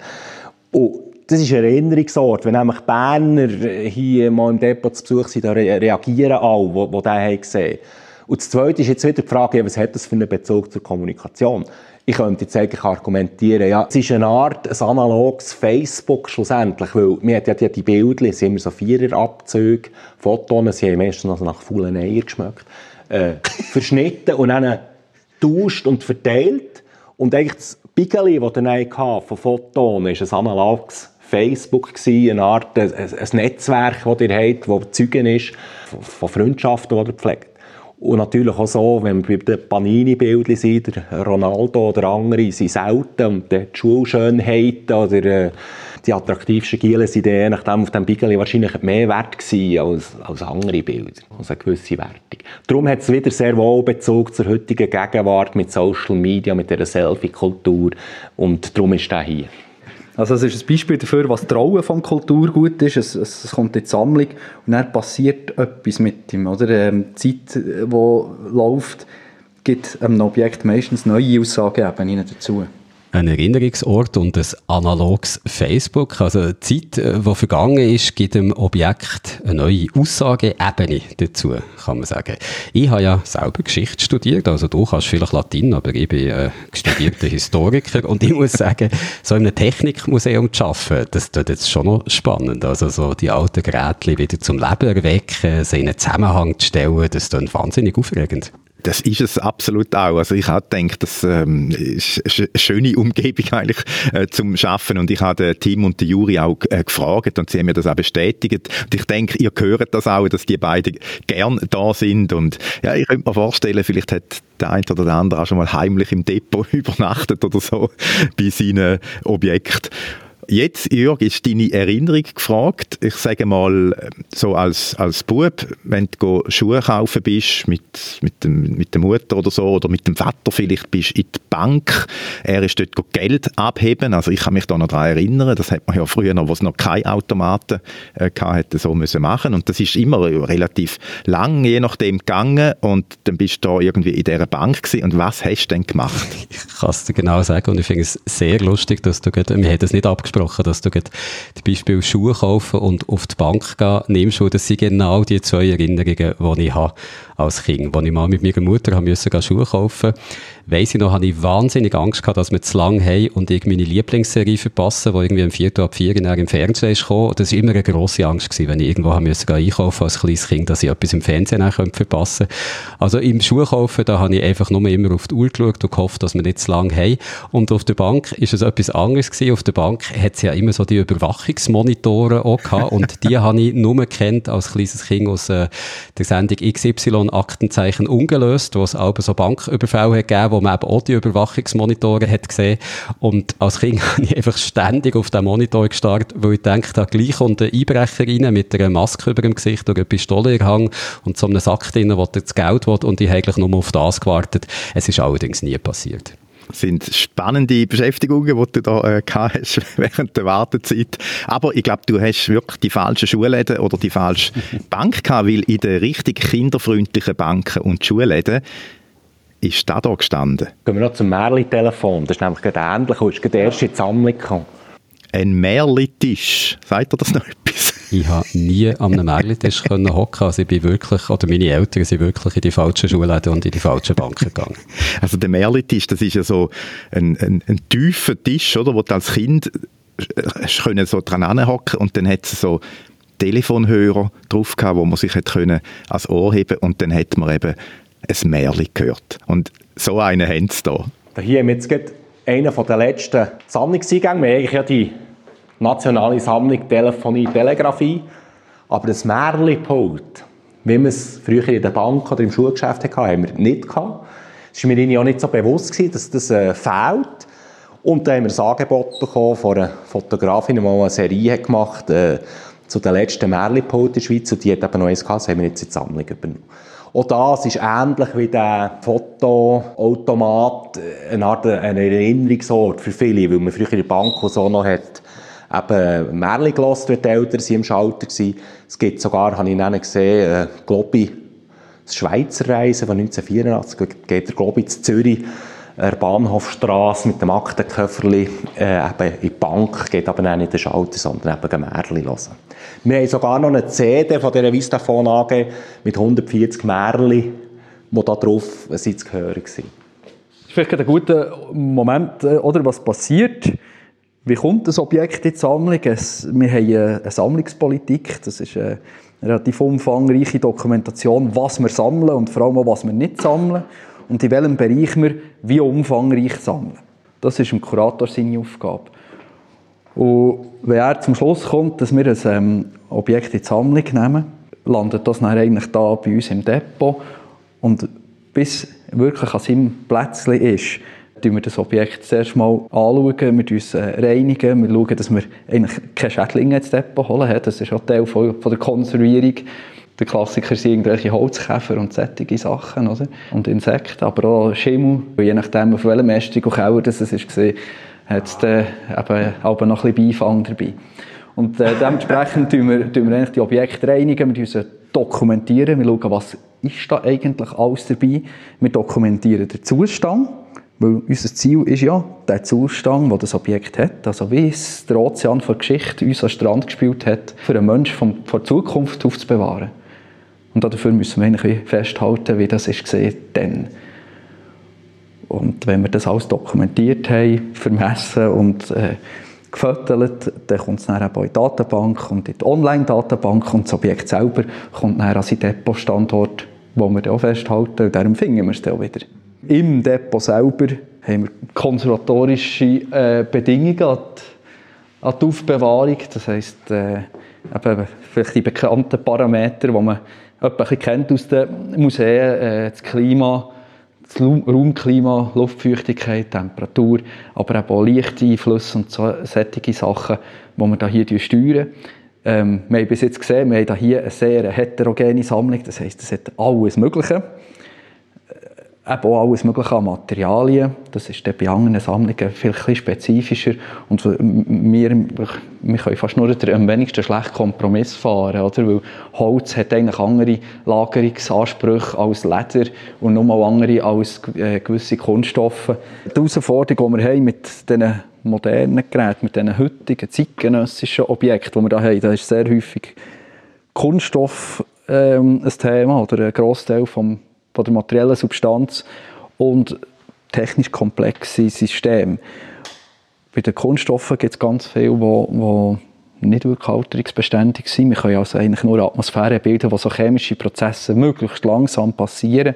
C: Und das ist ein Erinnerungsort. Wenn nämlich Berner hier mal im Depot zu Besuch sind, da reagieren alle, die, die den gesehen haben. Und das Zweite ist jetzt wieder die Frage, was hat das für einen Bezug zur Kommunikation? Ich könnte jetzt eigentlich argumentieren, ja, es ist eine Art ein analoges Facebook schlussendlich, weil man hat ja die Bilder, es sind immer so Viererabzüge, Fotos, sie haben meistens noch nach faulen Eier geschmeckt, äh, verschnitten und dann getauscht und verteilt. Und eigentlich das Bigeli, das dann von Fotos ist ein analoges Facebook eine Art, ein, ein Netzwerk, das ihr habt, das Zeugen ist von Freundschaften, die ihr pflegt. Und natürlich auch so, wenn wir bei den Panini-Bildern sind, der Ronaldo oder andere sind selten und die Schulschönheit oder äh, die attraktivsten Gielen sind je nachdem auf dem Bigeli wahrscheinlich mehr wert gewesen als, als andere Bilder, also eine gewisse Wertung. Darum hat es wieder sehr wohl Bezug zur heutigen Gegenwart mit Social Media, mit dieser Selfie-Kultur und darum ist der hier.
E: Also es ist ein Beispiel dafür, was Trauen von Kulturgut ist. Es, es, es, kommt in die Sammlung und dann passiert etwas mit ihm. Oder? Ähm, die Zeit, die läuft, gibt einem Objekt meistens neue Aussageebenen dazu
B: ein Erinnerungsort und ein analoges Facebook. Also die Zeit, die äh, vergangen ist, gibt dem Objekt eine neue Aussageebene dazu, kann man sagen. Ich habe ja selber Geschichte studiert, also du kannst vielleicht Latin, aber ich bin äh, studierter Historiker und ich muss sagen, so in einem Technikmuseum zu arbeiten, das ist jetzt schon noch spannend. Also so die alten Geräte wieder zum Leben erwecken, sie in einen Zusammenhang zu stellen, das ist wahnsinnig aufregend.
A: Das ist es absolut auch. Also ich habe gedacht, das ähm, ist eine schöne Umgebung eigentlich äh, zum Schaffen und ich habe Tim und die Juri auch äh, gefragt und sie haben mir das auch bestätigt. Und ich denke, ihr hört das auch, dass die beiden gern da sind und ja, ich könnte mir vorstellen, vielleicht hat der eine oder der andere auch schon mal heimlich im Depot übernachtet oder so bei seinen Objekten. Jetzt, Jörg, ist deine Erinnerung gefragt. Ich sage mal, so als, als Bub, wenn du Schuhe kaufen bist, mit, mit, dem, mit der Mutter oder so, oder mit dem Vater vielleicht, bist in die Bank. Er ist dort Geld abheben. Also ich kann mich da noch daran erinnern, das hat man ja früher noch, wo es noch keine Automaten äh, hatte, so müssen machen. Und das ist immer relativ lang, je nachdem, gegangen. Und dann bist du da irgendwie in dieser Bank gewesen. Und was hast du denn gemacht?
B: Ich kann es dir genau sagen. Und ich finde es sehr lustig, dass du, wir haben das nicht abgesprochen, angesprochen, dass du das Beispiel Schuhe kaufen und auf die Bank gehen nimmst, das sind genau die zwei Erinnerungen, die ich habe als Kind. Als ich mal mit meiner Mutter haben müssen Schuhe kaufen weiss ich noch, hatte ich wahnsinnig Angst gehabt, dass wir zu lang haben und ich meine Lieblingsserie verpassen, die irgendwie am 4. ab 4 im Fernsehen ist gekommen. Das war immer eine grosse Angst gewesen, wenn ich irgendwo haben müssen einkaufen als kleines Kind, dass ich etwas im Fernsehen auch verpassen könnte. Also im Schuhkaufen, da habe ich einfach nur immer auf die Uhr geschaut und gehofft, dass wir nicht zu lang haben. Und auf der Bank ist es etwas anderes gewesen. Auf der Bank hat es ja immer so die Überwachungsmonitore auch gehabt und die habe ich nur kennt als kleines Kind aus äh, der Sendung XY Aktenzeichen ungelöst, wo es auch so Banküberfälle hat gegeben, wo man eben auch die Überwachungsmonitore hat gesehen. Und als Kind habe ich einfach ständig auf den Monitor gestartet, weil ich gedacht habe, gleich kommt ein Einbrecher rein mit einer Maske über dem Gesicht oder einer Pistole in Hang und so einem Sack drin, wo das Geld will und ich habe eigentlich nur auf das gewartet. Es ist allerdings nie passiert
A: sind spannende Beschäftigungen, die du da äh, hast während der Wartezeit. Aber ich glaube, du hast wirklich die falsche Schulläden oder die falsche Bank gehabt, weil in den richtig kinderfreundlichen Banken und Schulläden ist da da gestanden.
C: Gehen wir noch zum Märli-Telefon. Das ist nämlich gerade ähnlich, und ist gerade erst in die Sammlung gekommen.
A: Ein Märli-Tisch. Sagt ihr das noch etwas?
B: Ich habe nie an einem Märli-Tisch hocken. Also ich bin wirklich, oder meine Eltern sind wirklich in die falschen Schulläden und in die falschen Banken gegangen.
A: Also der Märli-Tisch, das ist ja so ein, ein, ein tiefer Tisch, oder, wo du als Kind äh, können so dran hocken und dann hat es so Telefonhörer drauf gehabt, wo man sich hätte können ans Ohr heben und dann hat man eben ein Märchen gehört. Und so einen haben sie da.
C: Hier haben wir jetzt einen der letzten Sammlungseingänge. Wir haben eigentlich ja die nationale Sammlung Telefonie, Telegrafie. Aber das Märchenpult, wie wir es früher in der Bank oder im Schulgeschäft hatten, haben wir nicht gehabt. Es war mir auch nicht so bewusst, dass das äh, fehlt. Und dann haben wir ein Angebot bekommen von einer Fotografin, die eine Serie gemacht äh, zu den letzten Märchenpult in der Schweiz. Und die hat eben noch eins gehabt, das haben wir jetzt in die Sammlung übernommen. Auch das ist ähnlich wie der Fotoautomat eine Art eine Erinnerungsort für viele, weil man früher in der Bank so noch hat, eben Märchen gehört, wenn die Eltern sie im Schalter waren. Es gibt sogar, habe ich dann gesehen, äh, Globi, das Schweizer Reisen von 1984, geht der Globi zu Zürich der Bahnhofstrasse mit dem Aktenköfferli äh, eben in die Bank, geht aber nicht in den Schalter, sondern eben Märchen hören. Wir haben sogar noch eine CD von dieser Vistafone AG mit 140 Märchen, die da drauf sind zu hören. Das
E: ist vielleicht ein guter Moment, äh, oder was passiert. Wie kommt das Objekt in die Sammlung? Es, wir haben eine Sammlungspolitik, das ist eine relativ umfangreiche Dokumentation, was wir sammeln und vor allem auch, was wir nicht sammeln und in welchem Bereich wir wie umfangreich sammeln. Das ist dem Kurator seine Aufgabe. Und wenn er zum Schluss kommt, dass wir ein ähm, Objekt in die Sammlung nehmen, landet das dann eigentlich da bei uns im Depot und bis wirklich an seinem Plätzchen ist, schauen wir das Objekt zuerst mal anschauen, wir uns äh, reinigen, wir schauen, dass wir eigentlich keine Schädlinge ins Depot holen. Das ist auch Teil von, von der Konservierung. Der Klassiker sind irgendwelche Holzkäfer und sättige Sachen, oder? Und Insekten, aber auch Schimmel. Je nachdem, auf welchem Ästchen und Keller das war, hat es dann eben aber noch ein bisschen Beifang dabei. Und äh, dementsprechend tun wir, tun wir eigentlich die Objekte reinigen, wir sie dokumentieren, wir schauen, was ist da eigentlich alles dabei. Wir dokumentieren den Zustand, weil unser Ziel ist ja, der Zustand, den das Objekt hat, also wie es der Ozean von Geschichte uns am Strand gespielt hat, für einen Menschen von, von Zukunft aufzubewahren. Und dafür müssen wir eigentlich festhalten, wie das ist gesehen dann. Und wenn wir das alles dokumentiert haben, vermessen und äh, gefüttert, dann kommt es dann auch in die Datenbank und in die Online-Datenbank und das Objekt selber kommt dann an seinen Depotstandort, wo wir dann auch festhalten und darum finden wir es dann auch wieder. Im Depot selber haben wir konservatorische äh, Bedingungen an die, an die Aufbewahrung, das heisst, äh, eben vielleicht die bekannten Parameter, die man etwa kennt aus den Museen, äh, das Klima, das Raumklima, Luftfeuchtigkeit, Temperatur, aber auch Lichteinflüsse und so, solche Sachen, die wir hier steuern. Ähm, wir haben bis jetzt gesehen, wir haben hier eine sehr heterogene Sammlung, das heisst, es hat alles Mögliche eben auch alles mögliche an Materialien. Das ist bei anderen Sammlungen viel spezifischer. Und wir, wir können fast nur am wenigsten schlechten Kompromiss fahren, oder? Weil Holz hat eigentlich andere Lagerungsansprüche als Leder und nochmal andere als äh, gewisse Kunststoffe. Die Herausforderung, die wir haben mit diesen modernen Geräten, mit diesen heutigen zeitgenössischen Objekten, die wir hier haben, da ist sehr häufig Kunststoff ähm, ein Thema oder ein Großteil vom, von der materiellen Substanz und technisch komplexe Systeme. Bei den Kunststoffen gibt es ganz viele, die nicht wirklich alterungsbeständig sind. Wir können also eigentlich nur Atmosphäre bilden, wo so chemische Prozesse möglichst langsam passieren.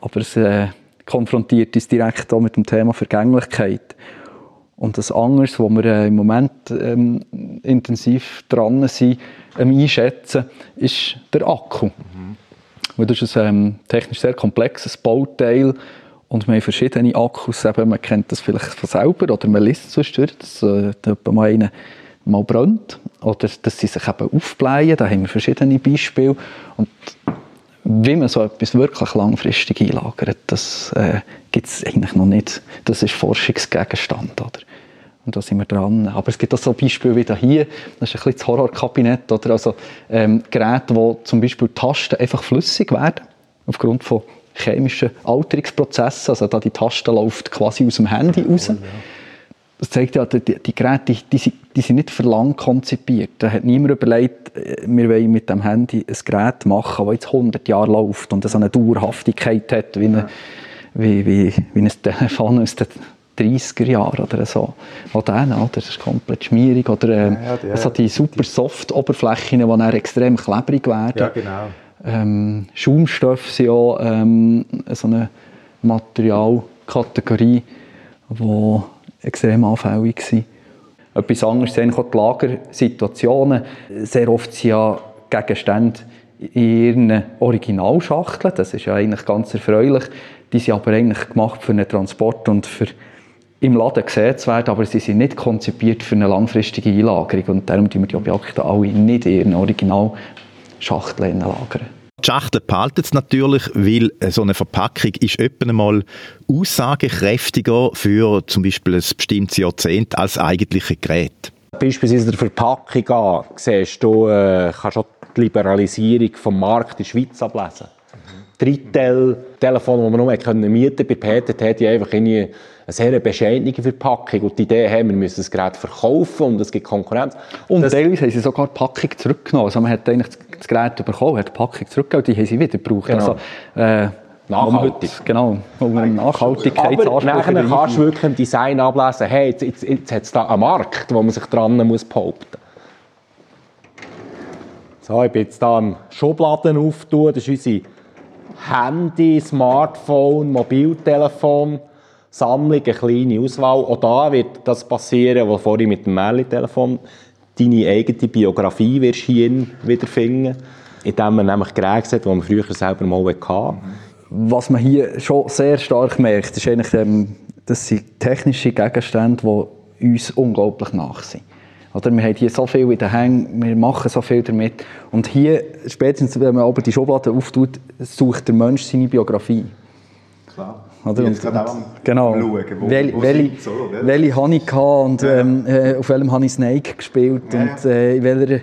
E: Aber es äh, konfrontiert uns direkt auch mit dem Thema Vergänglichkeit. Und das anderes, wo wir äh, im Moment ähm, intensiv dran sind, ähm, einschätzen, ist der Akku. Weil das ist ein ähm, technisch sehr komplexes Bauteil und wir haben verschiedene Akkus, eben, man kennt das vielleicht von selber oder man liest es sonst, dass äh, mal einer mal brennt oder dass sie sich eben aufblähen, da haben wir verschiedene Beispiele und wie man so etwas wirklich langfristig einlagert, das äh, gibt es eigentlich noch nicht. Das ist Forschungsgegenstand. Oder? Und da sind wir dran. Aber es gibt auch so Beispiele wie hier, das ist ein bisschen das Horrorkabinett, oder? Also ähm, Geräte, wo zum Beispiel Tasten einfach flüssig werden, aufgrund von chemischen Alterungsprozessen. Also da die Taste läuft quasi aus dem Handy raus. Das zeigt ja, die, die Geräte, die, die, die, sind nicht für lang konzipiert. Da hat niemand überlegt, äh, wir wollen mit dem Handy ein Gerät machen, das jetzt 100 Jahre läuft und so eine Dauerhaftigkeit hat, wie, eine, wie, wie, wie ein Telefon den 30er Jahren oder so. Den, oder? das ist komplett schmierig. Oder äh, ja, ja, also die super Soft-Oberflächen, die dann extrem klebrig werden.
A: Ja, genau.
E: Ähm, Schaumstoffe sind auch ähm, so eine Materialkategorie, die extrem anfällig sind. Etwas anderes sind auch die Lagersituationen. Sehr oft sind ja Gegenstände in ihren Originalschachteln. Das ist ja eigentlich ganz erfreulich. Die sind aber eigentlich gemacht für einen Transport und für im Laden gesehen zu werden, aber sie sind nicht konzipiert für eine langfristige Einlagerung und darum tun wir die Objekte alle nicht in ihren Originalschachteln lagern.
A: Die Schachtel behalten es natürlich, weil so eine Verpackung ist etwa mal aussagekräftiger für zum Beispiel ein bestimmtes Jahrzehnt als eigentliche Gerät.
C: Beispielsweise der Verpackung an, siehst du, äh, kannst auch die Liberalisierung des Marktes in der Schweiz ablesen. Drittel-Telefon, das man nur mieten konnte, bei PTT, hat einfach eine sehr bescheidene Verpackung. Und die Idee haben, wir müssen das Gerät verkaufen und es gibt Konkurrenz.
E: Und das teilweise haben sie sogar die Packung zurückgenommen. Also man hat eigentlich das Gerät bekommen, hat die Packung zurückgegeben, die haben sie wieder gebraucht.
C: Genau.
E: Also, äh,
C: Nachhaltig.
E: Genau, um einen Nachhaltigkeitsanspruch
C: Aber nachher kannst du wirklich im Design ablesen, hey, jetzt, jetzt, jetzt hat es da einen Markt, wo man sich dran muss behaupten So, ich bin jetzt hier am Schubladen auftun. Das ist unsere Handy, Smartphone, Mobiltelefon. Sammlung, eine kleine Auswahl. Auch da wird das passieren, was vorhin mit dem Märli-Telefon deine eigene Biografie wirst hier wiederfinden, indem man nämlich Geräte hat, die man früher selber mal hatte.
E: Was man hier schon sehr stark merkt, ist eigentlich, ähm, das sind technische Gegenstände, die uns unglaublich nach sind. Oder wir haben hier so viel in den Hängen, wir machen so viel damit. Und hier, spätestens wenn man aber die Schublade auftut, sucht der Mensch seine Biografie.
A: Klar.
E: Oder? Und, und, genau. Schauen, wo, Wel, wo welche, so, welche habe ich gehabt und ja. ähm, äh, auf welchem habe ich Snake gespielt ja. und äh, in welcher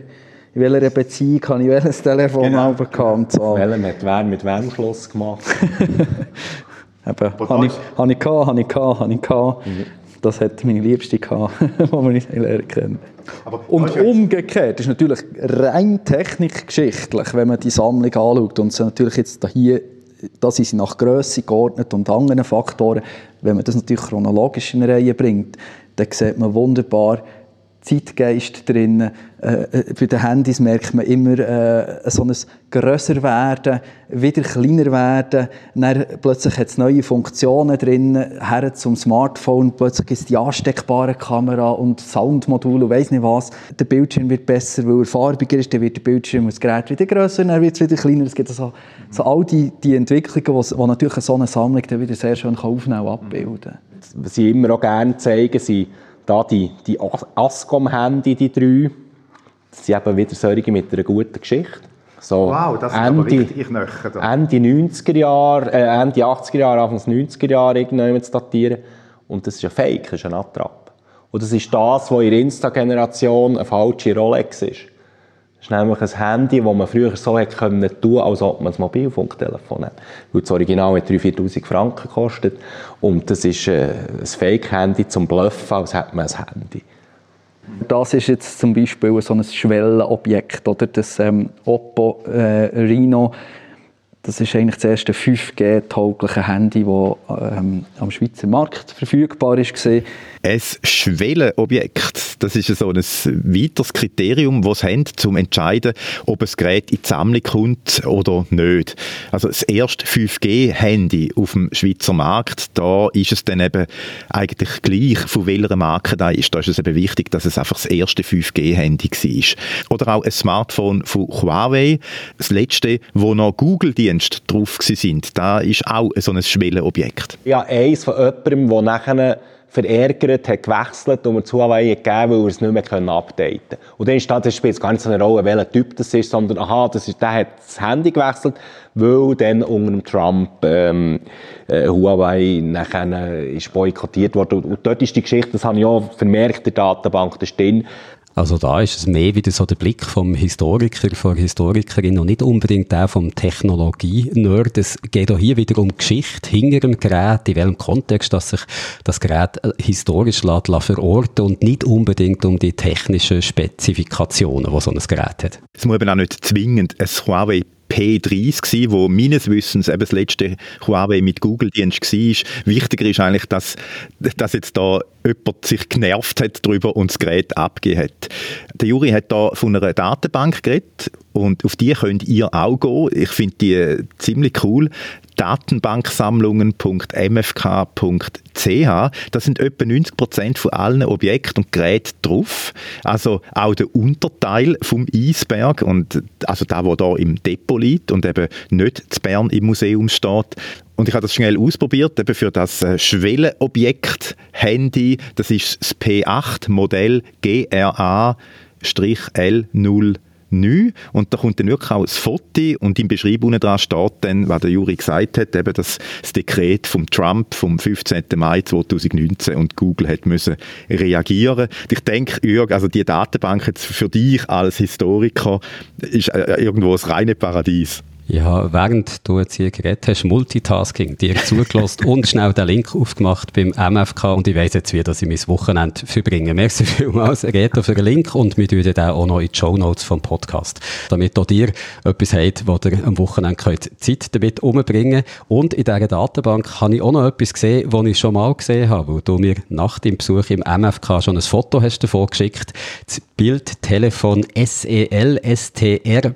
E: in welcher Beziehung habe ich welches Telefon genau. und so.
C: Welchem hat wer mit wem Schluss gemacht?
E: Eben, habe ich, habe ich gehabt, habe ich gehabt, habe ich gehabt. Mhm. Das hat meine Liebste gehabt, die wir nicht lernen kennen. Und umgekehrt ist natürlich rein technikgeschichtlich, wenn man die Sammlung anschaut und sie natürlich jetzt hier da sind sie nach Größe geordnet und anderen Faktoren. Wenn man das natürlich chronologisch in eine Reihe bringt, dann sieht man wunderbar Zeitgeist drin. Äh, äh, bei den Handys merkt man immer äh, so ein grösser werden, wieder kleiner werden. Dann plötzlich hat es neue Funktionen drin, her zum Smartphone, plötzlich ist die ansteckbare Kamera und Soundmodule und weiss nicht was. Der Bildschirm wird besser, weil er farbiger ist, dann wird der Bildschirm und das Gerät wieder grösser, dann wird es wieder kleiner. Es gibt also so all die, die Entwicklungen, die natürlich so eine Sammlung dann wieder sehr schön aufnehmen und abbilden kann.
C: Was sie immer auch gerne zeigen, sind da die, die Ascom-Handy, die drei, das sind eben wieder solche mit einer guten Geschichte.
A: So wow, das ist Ende, aber richtig.
C: Ende 90er Jahre, äh, Ende 80er Jahre, Anfang 90er Jahre irgendwann zu datieren. Und das ist ein Fake, das ist ein Attrapp. Und das ist das, was in der Insta-Generation eine falsche Rolex ist. Ist nämlich ein Handy, das man früher so hätte können als ob man ein Mobilfunktelefon hat. Weil das Original hat 3'000, 4'000 Franken gekostet. Und das ist äh, ein Fake-Handy zum Bluffen, als hätte man ein Handy.
E: Das ist jetzt zum Beispiel so ein Schwellenobjekt, oder? Das ähm, Oppo äh, Reno das ist eigentlich das erste 5G-taugliche Handy, das ähm, am Schweizer Markt verfügbar ist.
A: Ein Schwellenobjekt, das ist so ein weiteres Kriterium, das sie haben, um zu entscheiden, ob ein Gerät in die Sammlung kommt oder nicht. Also das erste 5G-Handy auf dem Schweizer Markt, da ist es dann eben eigentlich gleich, von welcher Marke da ist. Da ist es eben wichtig, dass es einfach das erste 5G-Handy war. Oder auch ein Smartphone von Huawei, das letzte, wo noch Google-Dienst drauf sind. Da ist auch so ein Schwellenobjekt.
C: Ja, eins von jemandem, der nachher verärgert, hat gewechselt und mir zu Huawei gegeben, weil wir es nicht mehr updaten können. Und dann ist das, spielt gar nicht so eine Rolle, welcher Typ das ist, sondern, aha, das ist, der hat das Handy gewechselt, weil dann unter Trump ähm, äh, Huawei nachher äh, ist boykottiert worden. Und, und dort ist die Geschichte, das habe ich auch vermerkt, der Datenbank, da stehen
B: also da ist es mehr wieder so der Blick vom Historiker, von Historikerin und nicht unbedingt der vom Technologie-Nerd. Es geht auch hier wieder um Geschichte hinter dem Gerät, in welchem Kontext dass sich das Gerät äh, historisch lässt, verorten und nicht unbedingt um die technischen Spezifikationen, die so ein Gerät hat.
A: Es muss eben auch nicht zwingend ein Huawei P30 gewesen, wo meines Wissens eben das letzte Huawei mit Google-Dienst war. Wichtiger ist eigentlich, dass, dass jetzt da jemand sich genervt hat darüber und das Gerät abgegeben hat. Der Juri hat da von einer Datenbank geredet und auf die könnt ihr auch gehen. Ich finde die ziemlich cool datenbanksammlungen.mfk.ch. Da sind etwa 90 Prozent von allen Objekten und Geräten drauf. Also auch der Unterteil vom Eisberg und also da, wo da im Depot liegt und eben nicht zu Bern im Museum steht. Und ich habe das schnell ausprobiert, eben für das äh, Schwellenobjekt-Handy. Das ist das P8 Modell GRA-L0 neu. Und da kommt dann wirklich auch das Foto und im Beschreib unten dran steht dann, was der Juri gesagt hat, eben das, das Dekret vom Trump vom 15. Mai 2019 und Google hat müssen reagieren. Ich denke, Jörg, also die Datenbank jetzt für dich als Historiker ist äh, irgendwo das reine Paradies.
B: Ja, während du jetzt hier geredet hast, Multitasking, dir zugelassen und schnell den Link aufgemacht beim MFK und ich weiss jetzt, wie dass ich mein Wochenende verbringe. Merci vielmals, Reto, für den Link und wir tun den auch noch in die Show Notes vom Podcast, damit auch dir etwas habt, wo ihr am Wochenende könnt Zeit damit umbringen Und in dieser Datenbank habe ich auch noch etwas gesehen, was ich schon mal gesehen habe, wo du mir nach dem Besuch im MFK schon ein Foto hast davon geschickt. Das Bildtelefon SEL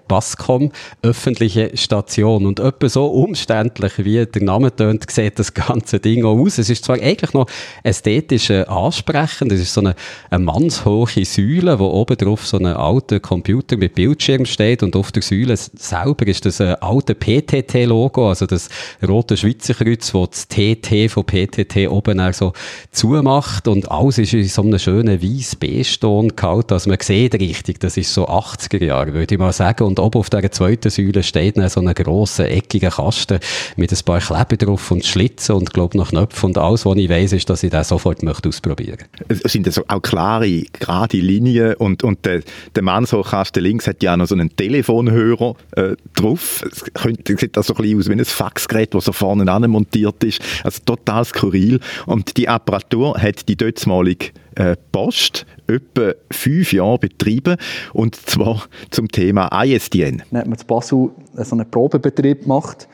B: Bascom, öffentliche Station. Und etwa so umständlich, wie der Name tönt, sieht das ganze Ding auch aus. Es ist zwar eigentlich noch ästhetisch äh, ansprechend, es ist so eine, eine mannshohe Säule, wo oben drauf so ein alter Computer mit Bildschirm steht und auf der Säule selber ist das ein alte PTT-Logo, also das rote Schweizer Kreuz, wo das TT von PTT oben so zumacht und alles ist in so einem schönen weiß B-Ton gehalten, also man sieht richtig, das ist so 80er Jahre, würde ich mal sagen, und oben auf der zweiten Säule steht dann so einen grossen, eckigen Kasten mit ein paar Kleber drauf und Schlitzen und, glaube noch Knöpfe und alles, was ich weiss, ist, dass ich den sofort möchte ausprobieren
A: möchte. Es sind also auch klare, gerade Linien und, und der, der Mannshochkasten links hat ja auch noch so einen Telefonhörer äh, drauf. Es könnte, sieht das so ein bisschen aus wie ein Faxgerät, das so vorne an montiert ist. Also total skurril. Und die Apparatur hat die dortmalige äh, Post etwa fünf Jahre betrieben und zwar zum Thema ISDN.
E: Dann hat man in Basel so einen Probebetrieb gemacht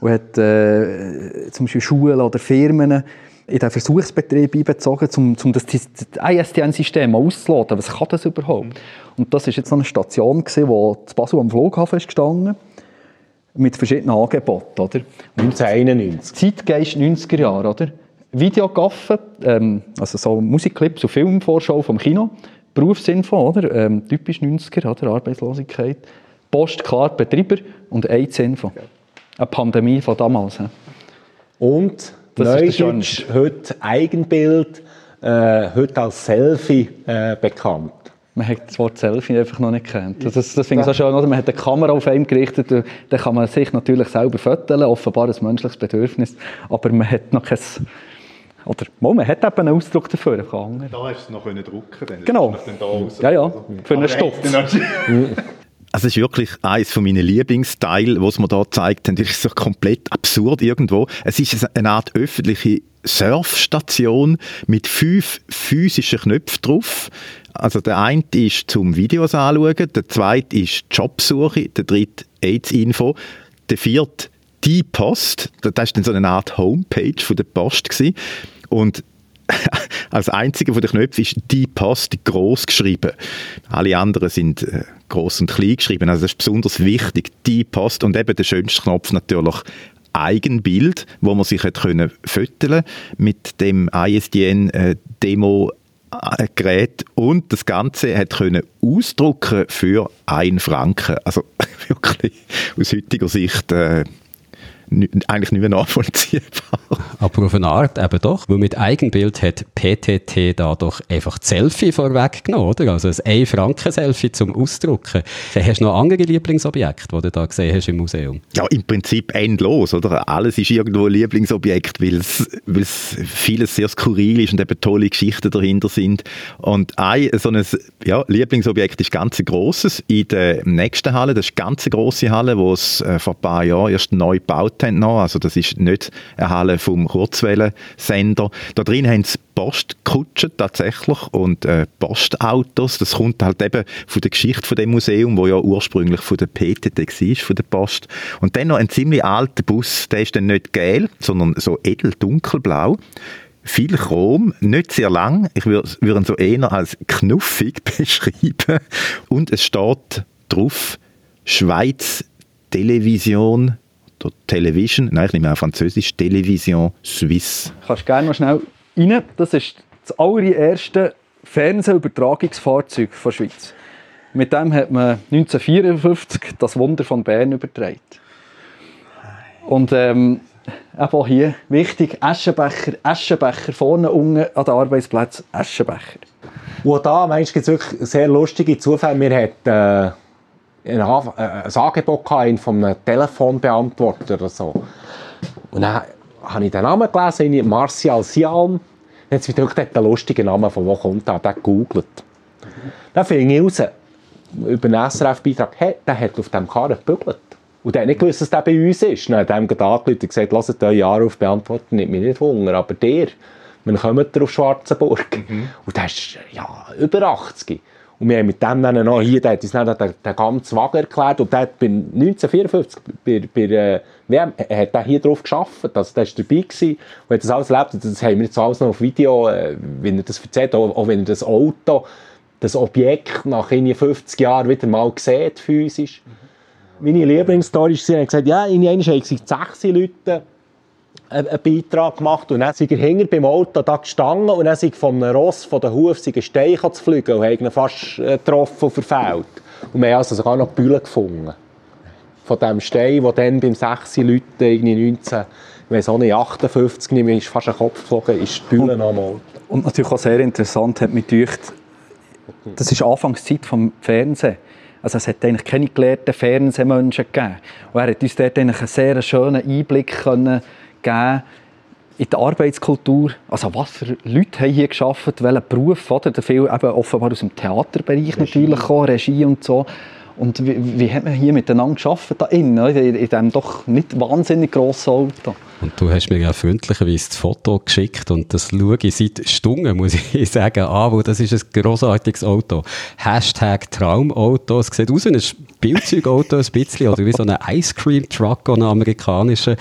E: und hat äh, zum Beispiel Schulen oder Firmen in den Versuchsbetrieb einbezogen, um, um das, ISDN-System auszuloten. Was kann das überhaupt? Und das war jetzt so eine Station, die in Basel am Flughafen ist gestanden mit verschiedenen Angeboten. Oder?
C: 1991.
E: Zeitgeist 90er Jahre, oder? Videogaffen, ähm, also so Musikclips und Filmvorschau vom Kino, Berufsinfo, oder? Ähm, typisch 90er, oder? Arbeitslosigkeit, Post, klar, Betreiber und AIDS-Info. Eine Pandemie von damals. He.
C: Und Neudeutsch, heute Eigenbild, äh, heute als Selfie äh, bekannt.
E: Man hat das Wort Selfie einfach noch nicht kennt. Das, das finde ich so schön, oder? Man hat eine Kamera auf einem gerichtet, dann kann man sich natürlich selber fotografieren, offenbar ein menschliches Bedürfnis, aber man hat noch kein oder mal, man hat eben einen Ausdruck dafür. Da
A: hast du es noch drucken
E: Genau. Ja, ja, für einen Stoff.
A: Also es ist wirklich eines von meinen Lieblingsteile, was man da zeigt haben. Das ist so komplett absurd irgendwo. Es ist eine Art öffentliche Surfstation mit fünf physischen Knöpfen drauf. Also der eine ist zum Videos anschauen, der zweite ist Jobsuche, der dritte AIDS-Info, der vierte die Post. Das war dann so eine Art Homepage von der Post gewesen. Und als einziger von den Knöpfen ist die Post groß geschrieben. Alle anderen sind äh, groß und klein geschrieben. Also das ist besonders wichtig. Die Post und eben der schönste Knopf natürlich Eigenbild, wo man sich hätte können mit dem ISDN äh, Demo Gerät und das Ganze hat können ausdrucken für einen Franken. Also wirklich aus heutiger Sicht äh, eigentlich nicht mehr nachvollziehbar.
B: Aber auf eine Art eben doch, weil mit Eigenbild hat PTT da doch einfach das Selfie vorweggenommen, oder? Also ein 1-Franken-Selfie zum Ausdrucken. Hast du noch andere Lieblingsobjekte, die du da gesehen hast im Museum?
A: Ja, im Prinzip endlos, oder? Alles ist irgendwo ein Lieblingsobjekt, weil es vieles sehr skurril ist und eben tolle Geschichten dahinter sind. Und ein so ein ja, Lieblingsobjekt ist ganz grosses in der nächsten Halle, das ist eine ganz grosse Halle, die es äh, vor ein paar Jahren erst neu gebaut haben noch. Also das ist nicht eine Halle vom Kurzwellensender. Da drin haben sie Postkutschen tatsächlich und äh, Postautos. Das kommt halt eben von der Geschichte von dem Museum, wo ja ursprünglich von der PTT war, von der Post. Und dann noch ein ziemlich alter Bus, der ist dann nicht gelb, sondern so edel dunkelblau viel Chrom, nicht sehr lang. Ich würde ihn so eher als knuffig beschreiben. Und es steht drauf Schweiz Television oder Television, nein, ich nehme auch Französisch, Television Suisse.
E: Kannst gerne noch schnell rein. Das ist das allererste Fernsehübertragungsfahrzeug der Schweiz. Mit dem hat man 1954 das Wunder von Bern übertragen. Und ähm, eben hier wichtig, Aschenbecher, Aschenbecher, vorne unten an den Arbeitsplätzen, Aschenbecher.
C: Und da, meinst du, gibt es wirklich sehr lustige Zufälle. Wir hatten... Äh ein, äh, ein Angebot von einem Telefonbeantworter oder so. Und dann habe ich den Namen gelesen, Martial Sialm. Dann hat es mich gedacht, der lustige Name, von wo kommt der? Der googelt. Dann fing ich raus, über einen SRF-Beitrag, hey, der hat auf diesem Karren gebügelt. Und der hat nicht gewusst, dass der bei uns ist. Dann hat er angerufen und gesagt, lasst Jahre auf beantworten, nicht mir nicht Hunger, aber der, wir kommen auf Schwarzenburg. Mhm. Und der ist ja über 80. Und wir haben mit dem dann noch hier, der hat uns dann den, den ganzen Wagen erklärt und der hat bei 1954 bei, bei äh, WM, hat er hier drauf geschafft, also der war dabei gewesen und hat das alles erlebt und das haben wir jetzt alles noch auf Video, äh, wenn er das erzählt, auch, auch wenn er das Auto, das Objekt nach 50 Jahren wieder mal sieht, physisch. Mhm. Meine Lieblingsstory war, er hat gesagt, ja, in einem haben sechs Leute einen Beitrag gemacht und dann sind er hinter beim Auto da gestanden und dann sind von einem Ross, von den Hufen, ein Stein zu fliegen und haben ihn fast äh, getroffen und verfehlt. Und wir haben also sogar noch Bühlen gefunden. Von dem Stein, der dann beim 6 Leuten irgendwie 19, ich weiß auch nicht, 58, nicht mehr, ist fast ein Kopf geflogen, ist die Bühne noch einmal.
E: Und natürlich auch sehr interessant hat mich gedacht, das ist Anfangszeit vom Fernsehen. Also es hat eigentlich keine gelehrten Fernsehmenschen gegeben. Und er hat uns dort eigentlich einen sehr schönen Einblick können gegeben in die Arbeitskultur. Also was für Leute haben hier geschafft, welchen Beruf, oder? Viel eben offenbar aus dem Theaterbereich Regie. natürlich gekommen, Regie und so. Und wie, wie hat man hier miteinander geschafft da innen, in, in diesem doch nicht wahnsinnig grossen Auto?
B: Und du hast mir ja freundlicherweise das Foto geschickt und das schaue ich seit Stunden, muss ich sagen, an, weil das ist ein grossartiges Auto. Hashtag Traumauto. Es sieht aus wie ein Spielzeugauto ein bisschen, oder wie so ein Ice Cream Truck, ein amerikanischer.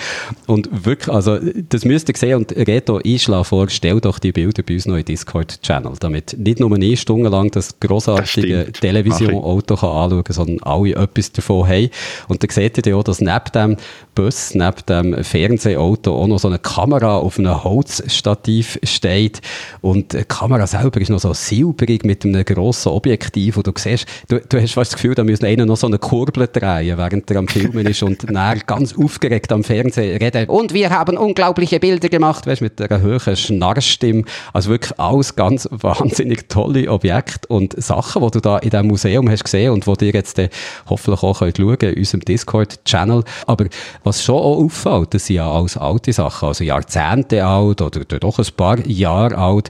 B: Und wirklich, also, das müsst ihr sehen und Reto, ich schlage vor, stell doch die Bilder bei uns noch in Discord-Channel, damit nicht nur eine Stunde lang das grossartige Television-Auto anschauen kann, sondern alle etwas davon haben. Und dann seht ihr ja auch, dass neben dem Bus, neben dem Fernsehauto auch noch so eine Kamera auf einem Holzstativ steht. Und die Kamera selber ist noch so silberig mit einem grossen Objektiv, wo du siehst, du, du hast fast das Gefühl, da müssen einer noch so eine Kurbel drehen, während er am Filmen ist und dann ganz aufgeregt am Fernsehen redet. Und wir haben unglaubliche Bilder gemacht, weißt, mit einer hohen Schnarrstimme. Also wirklich alles ganz wahnsinnig tolle Objekte und Sachen, die du da in diesem Museum hast gesehen und wo dir jetzt hoffentlich auch könnt schauen in unserem Discord-Channel. Aber was schon auch auffällt, das sind ja alles alte Sachen, also Jahrzehnte alt oder doch ein paar Jahre alt,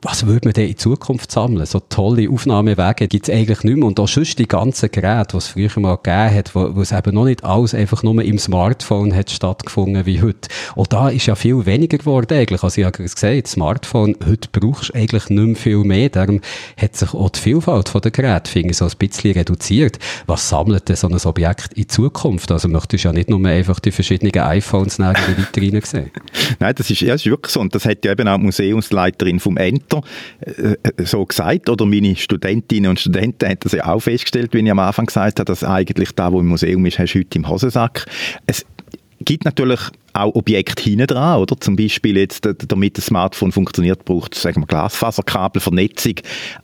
B: was würde man denn in Zukunft sammeln? So tolle Aufnahmewege gibt es eigentlich nicht mehr. Und auch sonst die ganzen Geräte, die es früher mal gegeben hat, wo, es eben noch nicht alles einfach nur im Smartphone hat stattgefunden wie heute. Und da ist ja viel weniger geworden eigentlich. Also ich habe gesagt, Smartphone, heute brauchst du eigentlich nicht mehr viel mehr. Darum hat sich auch die Vielfalt der Geräte, finde ich, so ein bisschen reduziert. Was sammelt denn so ein Objekt in Zukunft? Also möchtest du ja nicht nur einfach die verschiedenen iPhones nachher weiter sehen.
A: Nein, das ist, ja, das ist wirklich so. Und das hat ja eben auch die Museumsleiterin vom Ent Ämter äh, so gesagt, oder meine Studentinnen und Studenten haben das ja auch festgestellt, wie ich am Anfang gesagt habe, dass eigentlich da, wo im Museum ist, hast du heute im Hosensack. Es gibt natürlich auch Objekte hinten dran, oder? Zum Beispiel jetzt, damit das Smartphone funktioniert, braucht es, sagen wir, Glasfaserkabel, Vernetzung,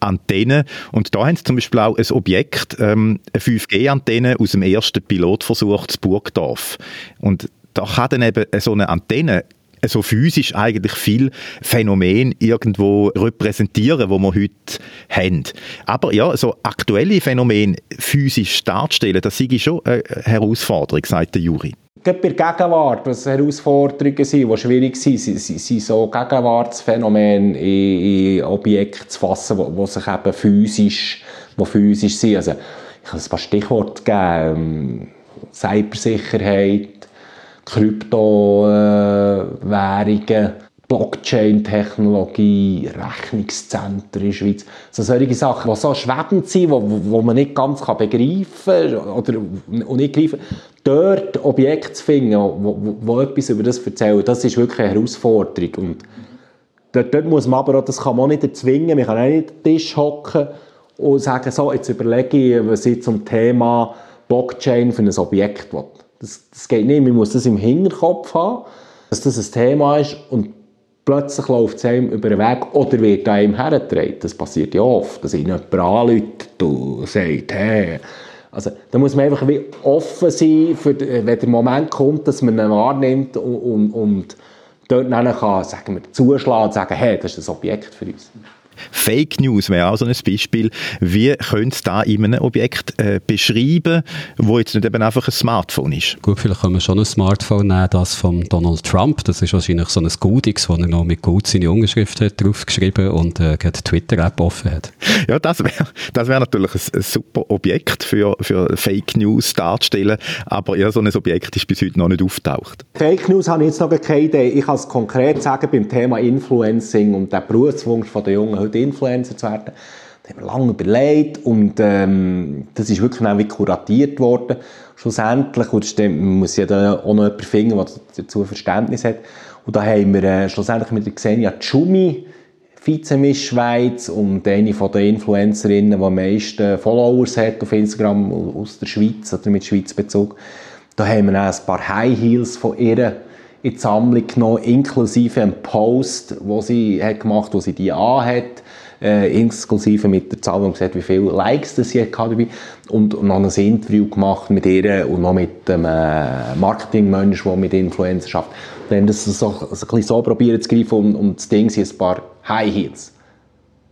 A: Antennen. Und da haben sie zum Beispiel auch ein Objekt, ähm, eine 5G-Antenne aus dem ersten Pilotversuch zu Burgdorf. Und da kann dann eben so eine Antenne so physisch eigentlich viel Phänomen irgendwo repräsentieren, wo wir heute haben. Aber ja, so aktuelle Phänomene physisch darzustellen, das ist schon eine Herausforderung, sagt der Juri.
C: Gerade bei der Gegenwart, was Herausforderungen sind, die schwierig sind, sind, sind so Gegenwartsphänomene in, in Objekte zu fassen, die sich eben physisch, wo physisch sind. Also, ich kann ein paar Stichworte geben. Cybersicherheit, Kryptowährungen, Blockchain-Technologie, Rechnungszentren in der Schweiz. So solche Sachen, die so schwebend sind, wo man nicht ganz begreifen kann oder und nicht Dort Objekte zu finden, wo etwas über das erzählen, das ist wirklich eine Herausforderung. Und dort, dort muss man aber auch, das kann man nicht erzwingen, man kann auch nicht an den Tisch hocken und sagen, so, jetzt überlege ich, was ich zum Thema Blockchain für ein Objekt will. Das, das geht nicht. Man muss das im Hinterkopf haben, dass das ein Thema ist und plötzlich läuft es einem über den Weg oder wird einem hergetragen. Das passiert ja oft, dass ihn jemand anruft und sagt, hey, also, da muss man einfach wie offen sein, für, wenn der Moment kommt, dass man ihn wahrnimmt und, und, und dort kann, sagen wir, zuschlagen und sagen, hey, das ist ein Objekt für uns.
A: Fake News wäre auch so ein Beispiel. Wie könnte es da in einem Objekt äh, beschreiben, wo jetzt nicht eben einfach ein Smartphone ist?
B: Gut, vielleicht können wir schon ein Smartphone nehmen, das von Donald Trump. Das ist wahrscheinlich so ein Goodix, wo er noch mit Gut seine Unterschrift hat draufgeschrieben und äh, die Twitter-App offen hat.
A: Ja, das wäre das wär natürlich ein, ein, super Objekt für, für Fake News darzustellen, aber ja, so ein Objekt ist bis heute noch nicht auftaucht.
C: Fake News habe ich jetzt noch keine Idee. Ich kann es konkret sagen beim Thema Influencing und der Berufswunsch der Jungen heute Influencer zu werden. Da haben wir lange überlegt und ähm, das ist wirklich auch wie kuratiert worden. Schlussendlich, und man muss ja da auch noch jemanden finden, der dazu Verständnis hat. Und da haben wir äh, schlussendlich mit der Xenia Tschumi, Vizemiss Schweiz und eine von den Influencerinnen, die am meisten Followers hat auf Instagram aus der Schweiz oder mit Schweizbezug. Da haben wir auch ein paar High Heels von ihr in die Sammlung genommen, inklusive einem Post, wo sie hat gemacht hat, wo sie die anhat, äh, inklusive mit der Zahl, sie gesagt wie viele Likes das sie hat dabei und, und noch ein Interview gemacht mit ihr und noch mit dem äh, Marketingmensch, der mit Influencern schafft. Haben das so, so, ein bisschen so probiert zu greifen und, und das Ding sind ein paar High Heels,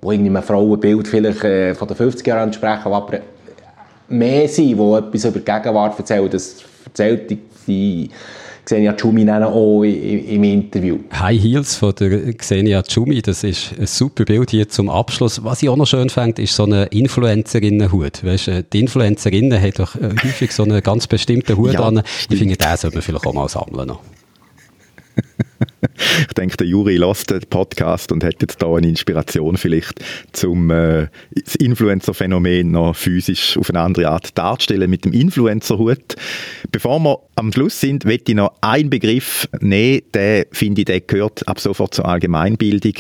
C: wo irgendwie ein Frauenbild vielleicht äh, von den 50 Jahren ansprechen, aber mehr sind, die etwas über die Gegenwart erzählen. Das erzählt die, die Xenia Tschumi auch im Interview.
B: High Heels von der Xenia Tschumi, das ist ein super Bild hier zum Abschluss. Was ich auch noch schön fand, ist so eine Influencerinnenhut. Weißt, äh, die Influencerinnen haben doch äh, häufig so einen ganz bestimmten Hut ja, an. Ich finde, den sollte man vielleicht auch mal sammeln. Noch.
A: ich denke, der Juri lässt den Podcast und hat jetzt da eine Inspiration vielleicht, zum äh, das Influencer-Phänomen noch physisch auf eine andere Art darzustellen mit dem Influencer-Hut. Bevor wir am Schluss sind, möchte ich noch einen Begriff nehmen, der finde ich, der gehört ab sofort zur Allgemeinbildung.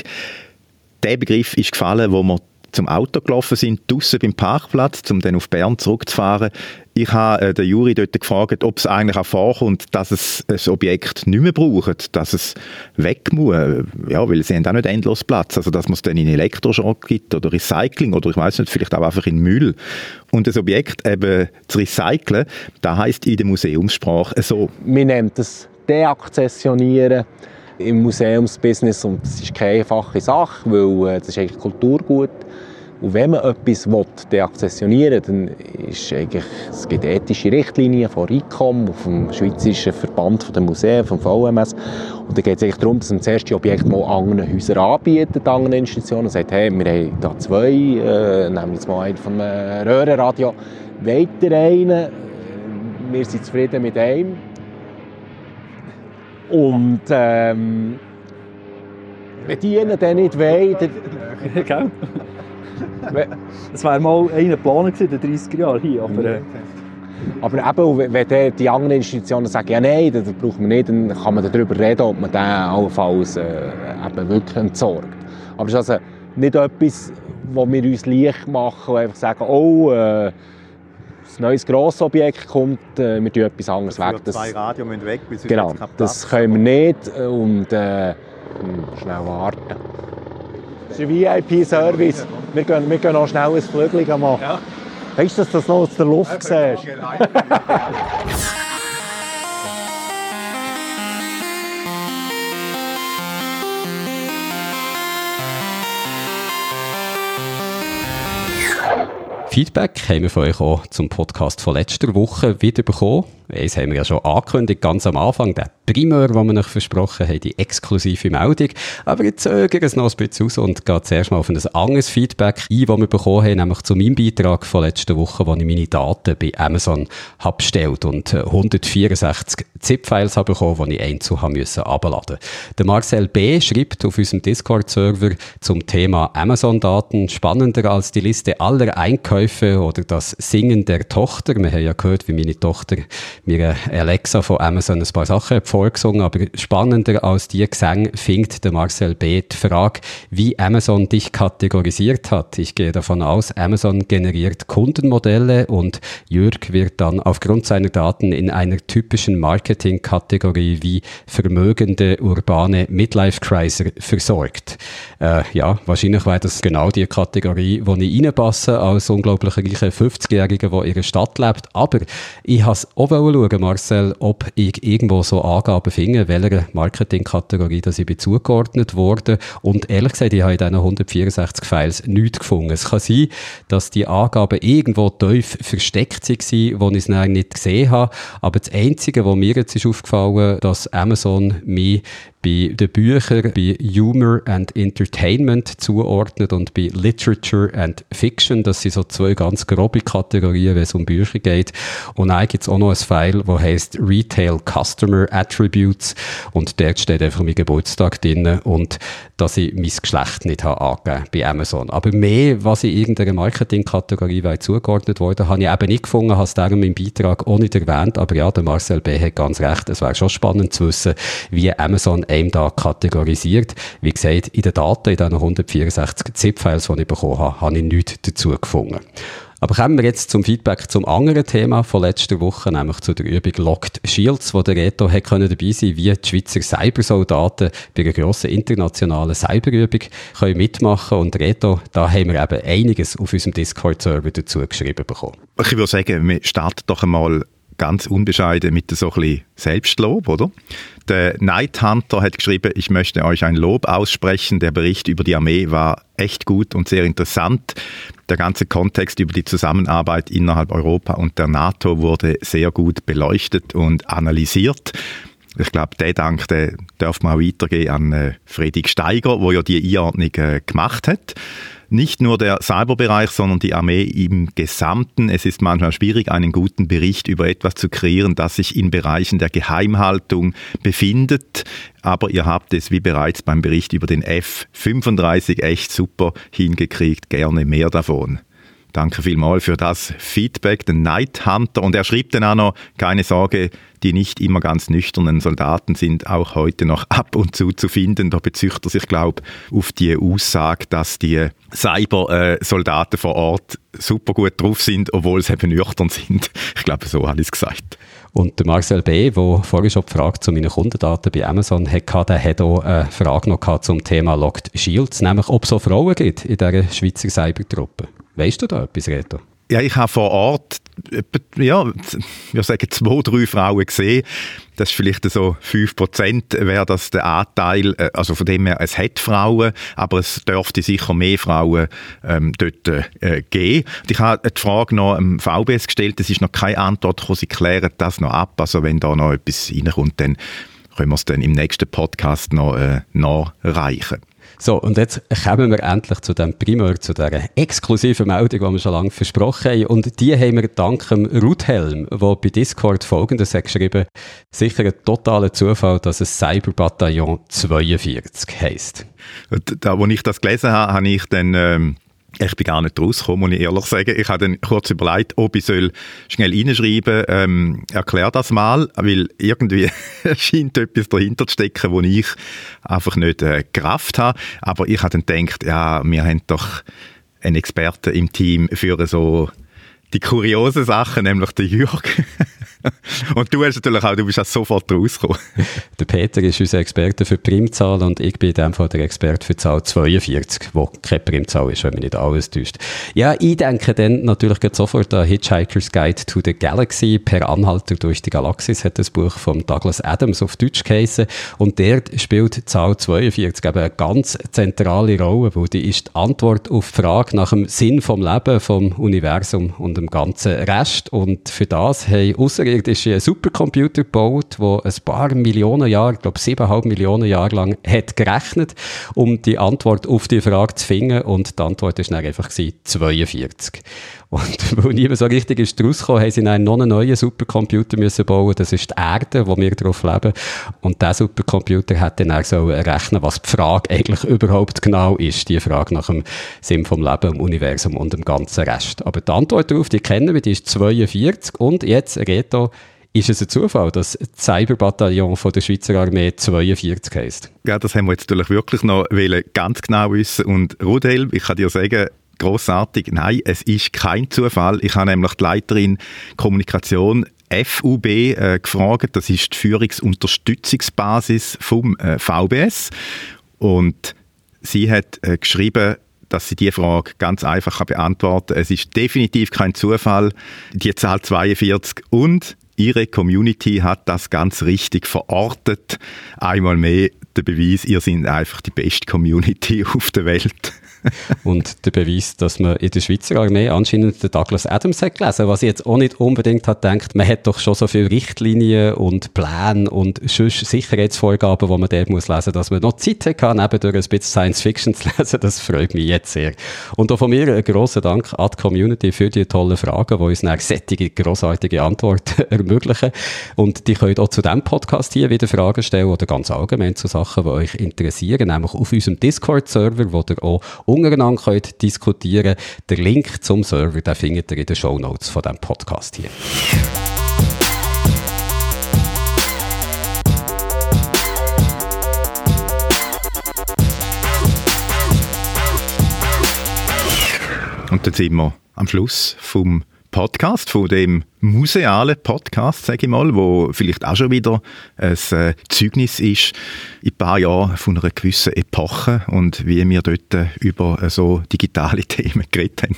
A: Der Begriff ist gefallen, wo wir zum Auto gelaufen sind, draussen beim Parkplatz, um dann auf Bern zurückzufahren. Ich habe äh, den Juri dort gefragt, ob es eigentlich auch vorkommt, dass es ein Objekt nicht mehr braucht, dass es weg muss. Ja, weil sie haben auch nicht endlos Platz. Also, dass man es dann in Elektroschrott gibt oder Recycling oder ich weiß nicht, vielleicht auch einfach in Müll. Und das Objekt eben zu recyceln, das heisst in der Museumssprache so.
C: Wir nennen das Deakzessionieren im Museumsbusiness und das ist keine einfache Sache, weil äh, das ist eigentlich Kulturgut Und wenn man etwas will, deakzessionieren dann ist eigentlich, es gibt ethische Richtlinien von RICOM, vom Schweizerischen Verband der Museen, vom VMS. Und da geht es darum, dass man das erste Objekt mal anderen Häusern anbietet, anderen Institutionen, und sagt, hey, wir haben da zwei, äh, nehmen jetzt mal einen von einem Röhrenradio, weiter einen, wir sind zufrieden mit einem. Und ähm, wenn die dann nicht wollen, dann,
E: Das wäre mal einer geplant in den 30er Jahren hier, aber... Äh,
C: Aber eben, wenn die, anderen Institutionen sagen, ja nein, das brauchen wir nicht, dann kann man darüber reden, ob man den allenfalls äh, eben wirklich entsorgt. Aber es ist also nicht etwas, wo wir uns leicht machen und einfach sagen, oh, äh, ein neues Grossobjekt kommt, äh, wir tun etwas anderes weg. Das,
A: zwei Radio müssen weg, bis
C: genau, das können wir nicht und äh, hm, schnell warten. Das ist ein VIP-Service. Wir gehen, wir gehen noch schnell ein Flügel machen. Ja. Weißt du, dass du das noch aus der Luft siehst?
B: Feedback haben wir von euch auch zum Podcast von letzter Woche wieder bekommen. Eins haben wir ja schon angekündigt, ganz am Anfang, der Primär, den wir euch versprochen haben, die exklusive Meldung. Aber ich zögere es noch ein bisschen aus und gehe zuerst mal auf ein anderes Feedback ein, das wir bekommen haben, nämlich zu meinem Beitrag von letzter Woche, wo ich meine Daten bei Amazon habe bestellt und 164 ZIP-Files habe bekommen, die ich einzeln haben müssen abladen. Der Marcel B. schreibt auf unserem Discord-Server zum Thema Amazon-Daten spannender als die Liste aller Einkäufe oder das Singen der Tochter. Wir haben ja gehört, wie meine Tochter mir Alexa von Amazon ein paar Sachen vorgesungen, aber spannender als die Gesang findet der Marcel B. die Frage, wie Amazon dich kategorisiert hat. Ich gehe davon aus, Amazon generiert Kundenmodelle und Jürg wird dann aufgrund seiner Daten in einer typischen Marketingkategorie wie vermögende urbane Midlife-Criser versorgt. Äh, ja, wahrscheinlich wäre das genau die Kategorie, wo ich reinpasse als unglaublich reicher 50-Jähriger, der in einer Stadt lebt. Aber ich habe auch schauen, Marcel, ob ich irgendwo so Angaben finde, welcher Marketingkategorie ich bin zugeordnet wurde. Und ehrlich gesagt, ich habe in diesen 164 Files nichts gefunden. Es kann sein, dass die Angaben irgendwo tief versteckt waren, wo ich es nicht gesehen habe. Aber das Einzige, was mir jetzt ist aufgefallen, dass Amazon mich bei den Büchern bei Humor and Entertainment zuordnet und bei Literature and Fiction. Das sind so zwei ganz grobe Kategorien, wenn es um Bücher geht. Und dann gibt es auch noch ein File, das heißt Retail Customer Attributes und dort steht einfach mein Geburtstag drin und dass ich mein Geschlecht nicht habe angegeben bei Amazon. Aber mehr, was in irgendeiner Marketingkategorie zugeordnet wurde, habe ich eben nicht gefunden, habe es darum im Beitrag auch nicht erwähnt. Aber ja, der Marcel B. hat ganz recht. Es wäre schon spannend zu wissen, wie Amazon einem da kategorisiert. Wie gesagt, in den Daten, in diesen 164 ZIP-Files, die ich bekommen habe, habe ich nichts dazu gefunden. Aber kommen wir jetzt zum Feedback zum anderen Thema von letzter Woche, nämlich zu der Übung Locked Shields, wo der Reto hat können dabei sein, wie die Schweizer Cybersoldaten bei einer grossen internationalen Cyberübung können mitmachen und Reto, da haben wir eben einiges auf unserem Discord-Server dazu geschrieben bekommen.
A: Ich würde sagen, wir starten doch einmal ganz unbescheiden mit so ein bisschen Selbstlob, oder? Der Night Hunter hat geschrieben, ich möchte euch ein Lob aussprechen. Der Bericht über die Armee war echt gut und sehr interessant. Der ganze Kontext über die Zusammenarbeit innerhalb Europa und der NATO wurde sehr gut beleuchtet und analysiert. Ich glaube, der Dank der darf man auch weitergehen an äh, Friedrich Steiger, wo ja die Einordnung äh, gemacht hat nicht nur der Cyberbereich, sondern die Armee im Gesamten. Es ist manchmal schwierig, einen guten Bericht über etwas zu kreieren, das sich in Bereichen der Geheimhaltung befindet. Aber ihr habt es, wie bereits beim Bericht über den F-35, echt super hingekriegt. Gerne mehr davon. Danke vielmals für das Feedback, den Night Hunter. Und er schrieb dann auch noch, keine Sorge, die nicht immer ganz nüchternen Soldaten sind auch heute noch ab und zu zu finden. Da bezücht er sich, glaube auf die Aussage, dass die Cyber-Soldaten vor Ort super gut drauf sind, obwohl sie eben nüchtern sind. Ich glaube, so habe ich es gesagt.
B: Und der Marcel B., der vorhin schon die Frage zu meinen Kundendaten bei Amazon hatte, der hat auch eine Frage noch zum Thema Locked Shields, nämlich ob es so Frauen gibt in dieser Schweizer Cybertruppe. Weißt du da etwas, Reto?
A: Ja, ich habe vor Ort ja, wir sagen zwei, drei Frauen gesehen. Das ist vielleicht so 5% wäre das der Anteil, äh, also von dem her, es hat Frauen, aber es dürfte sicher mehr Frauen ähm, dort äh, geben. Und ich habe die Frage noch am VBS gestellt, es ist noch keine Antwort gekommen, sie klären das noch ab, also wenn da noch etwas reinkommt, dann können wir es dann im nächsten Podcast noch äh, nachreichen.
B: So, und jetzt kommen wir endlich zu dem Primär, zu dieser exklusiven Meldung, die wir schon lange versprochen haben. Und die haben wir dank dem Ruthelm, der bei Discord folgendes hat geschrieben, sicher ein totaler Zufall, dass es Cyberbataillon 42 heisst.
A: Da, wo ich das gelesen habe, habe ich dann ähm, ich bin gar nicht rausgekommen, muss ich ehrlich sagen. Ich habe dann kurz überlegt, ob ich soll schnell reinschreiben ähm, erklär das mal, weil irgendwie scheint etwas dahinter zu stecken, wo ich einfach nicht äh, Kraft habe. Aber ich habe dann gedacht, ja, wir haben doch einen Experten im Team für so die kuriosen Sachen, nämlich der Jürg. und du hast natürlich auch, du bist auch sofort rausgekommen.
B: Der Peter ist unser Experte für Primzahlen und ich bin in dem Fall der Experte für Zahl 42, wo keine Primzahl ist, wenn man nicht alles täuscht. Ja, ich denke dann natürlich sofort an Hitchhiker's Guide to the Galaxy, per Anhalter durch die Galaxis, hat das Buch von Douglas Adams auf Deutsch geheißen und dort spielt Zahl 42 eben eine ganz zentrale Rolle, weil die ist die Antwort auf die Frage nach dem Sinn vom Leben, vom Universum und dem ganzen Rest und für das haben Außerirdische einen Supercomputer gebaut, der ein paar Millionen Jahre, ich glaube siebeneinhalb Millionen Jahre lang hat gerechnet, um die Antwort auf die Frage zu finden. Und die Antwort war dann einfach 42. Und weil niemand so richtig ist rausgekommen, haben sie einen neuen Supercomputer müssen bauen. Das ist die Erde, wo wir drauf leben. Und dieser Supercomputer hat dann auch so rechnen, was die Frage eigentlich überhaupt genau ist. Die Frage nach dem Sinn vom Leben, dem Universum und dem ganzen Rest. Aber die Antwort darauf, die kennen wir, die ist 42. Und jetzt, Reto, ist es ein Zufall, dass das Cyberbataillon der Schweizer Armee 42 heisst?
A: Ja, das haben wir jetzt natürlich wirklich noch ganz genau wissen. Und Rudel, ich kann dir sagen, großartig. Nein, es ist kein Zufall. Ich habe nämlich die Leiterin Kommunikation FUB äh, gefragt. Das ist die Führungsunterstützungsbasis vom äh, VBS. Und sie hat äh, geschrieben, dass sie die Frage ganz einfach beantworten kann. Es ist definitiv kein Zufall, die Zahl 42 und Ihre Community hat das ganz richtig verortet. Einmal mehr der Beweis, ihr seid einfach die beste Community auf der Welt.
B: und der Beweis, dass man in der Schweizer Armee anscheinend den Douglas Adams hat gelesen, was ich jetzt auch nicht unbedingt hat gedacht, man hat doch schon so viele Richtlinien und Pläne und Sicherheitsvorgaben, die man dort muss lesen, dass man noch Zeit hat, nebendurch ein bisschen Science Fiction zu lesen, das freut mich jetzt sehr. Und auch von mir einen grossen Dank an die Community für die tollen Fragen, die uns eine sättige, grossartige Antworten ermöglichen. Und die könnt auch zu diesem Podcast hier wieder Fragen stellen oder ganz allgemein zu Sachen, die euch interessieren, nämlich auf unserem Discord-Server, wo ihr auch untereinander könnt diskutieren Der Link zum Server, den findet ihr in den Show Notes von diesem Podcast hier.
A: Und jetzt sind wir am Schluss vom Podcast, von dem musealen Podcast, sage ich mal, wo vielleicht auch schon wieder ein äh, Zeugnis ist in ein paar Jahren von einer gewissen Epoche und wie wir dort äh, über äh, so digitale Themen geredet haben.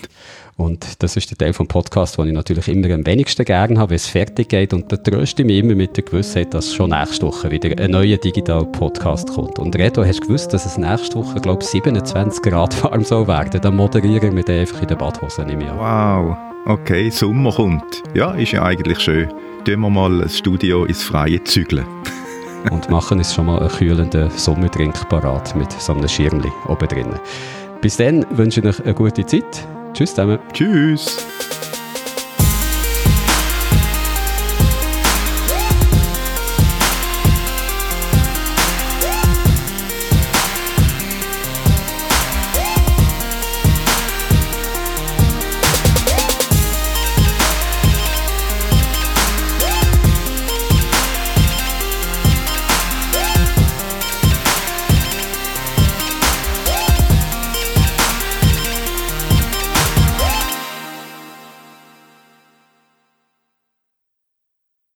B: Und das ist der Teil vom Podcast, den ich natürlich immer am wenigsten gerne habe, wenn es fertig geht. Und da tröste ich mich immer mit der Gewissheit, dass schon nächste Woche wieder ein neuer Digital-Podcast kommt. Und Reto, hast du gewusst, dass es nächste Woche, glaube ich, 27 Grad warm soll werden? Dann moderieren wir den einfach in der Badhose, nehme ich an.
A: Wow. Okay, Sommer kommt. Ja, ist ja eigentlich schön. Tun wir mal das Studio ins Freie zügeln.
B: und machen uns schon mal einen kühlenden Sommerdrink parat mit so einem Schirmli oben drin. Bis dann wünsche ich euch eine gute Zeit. Tschüss zusammen.
A: Tschüss.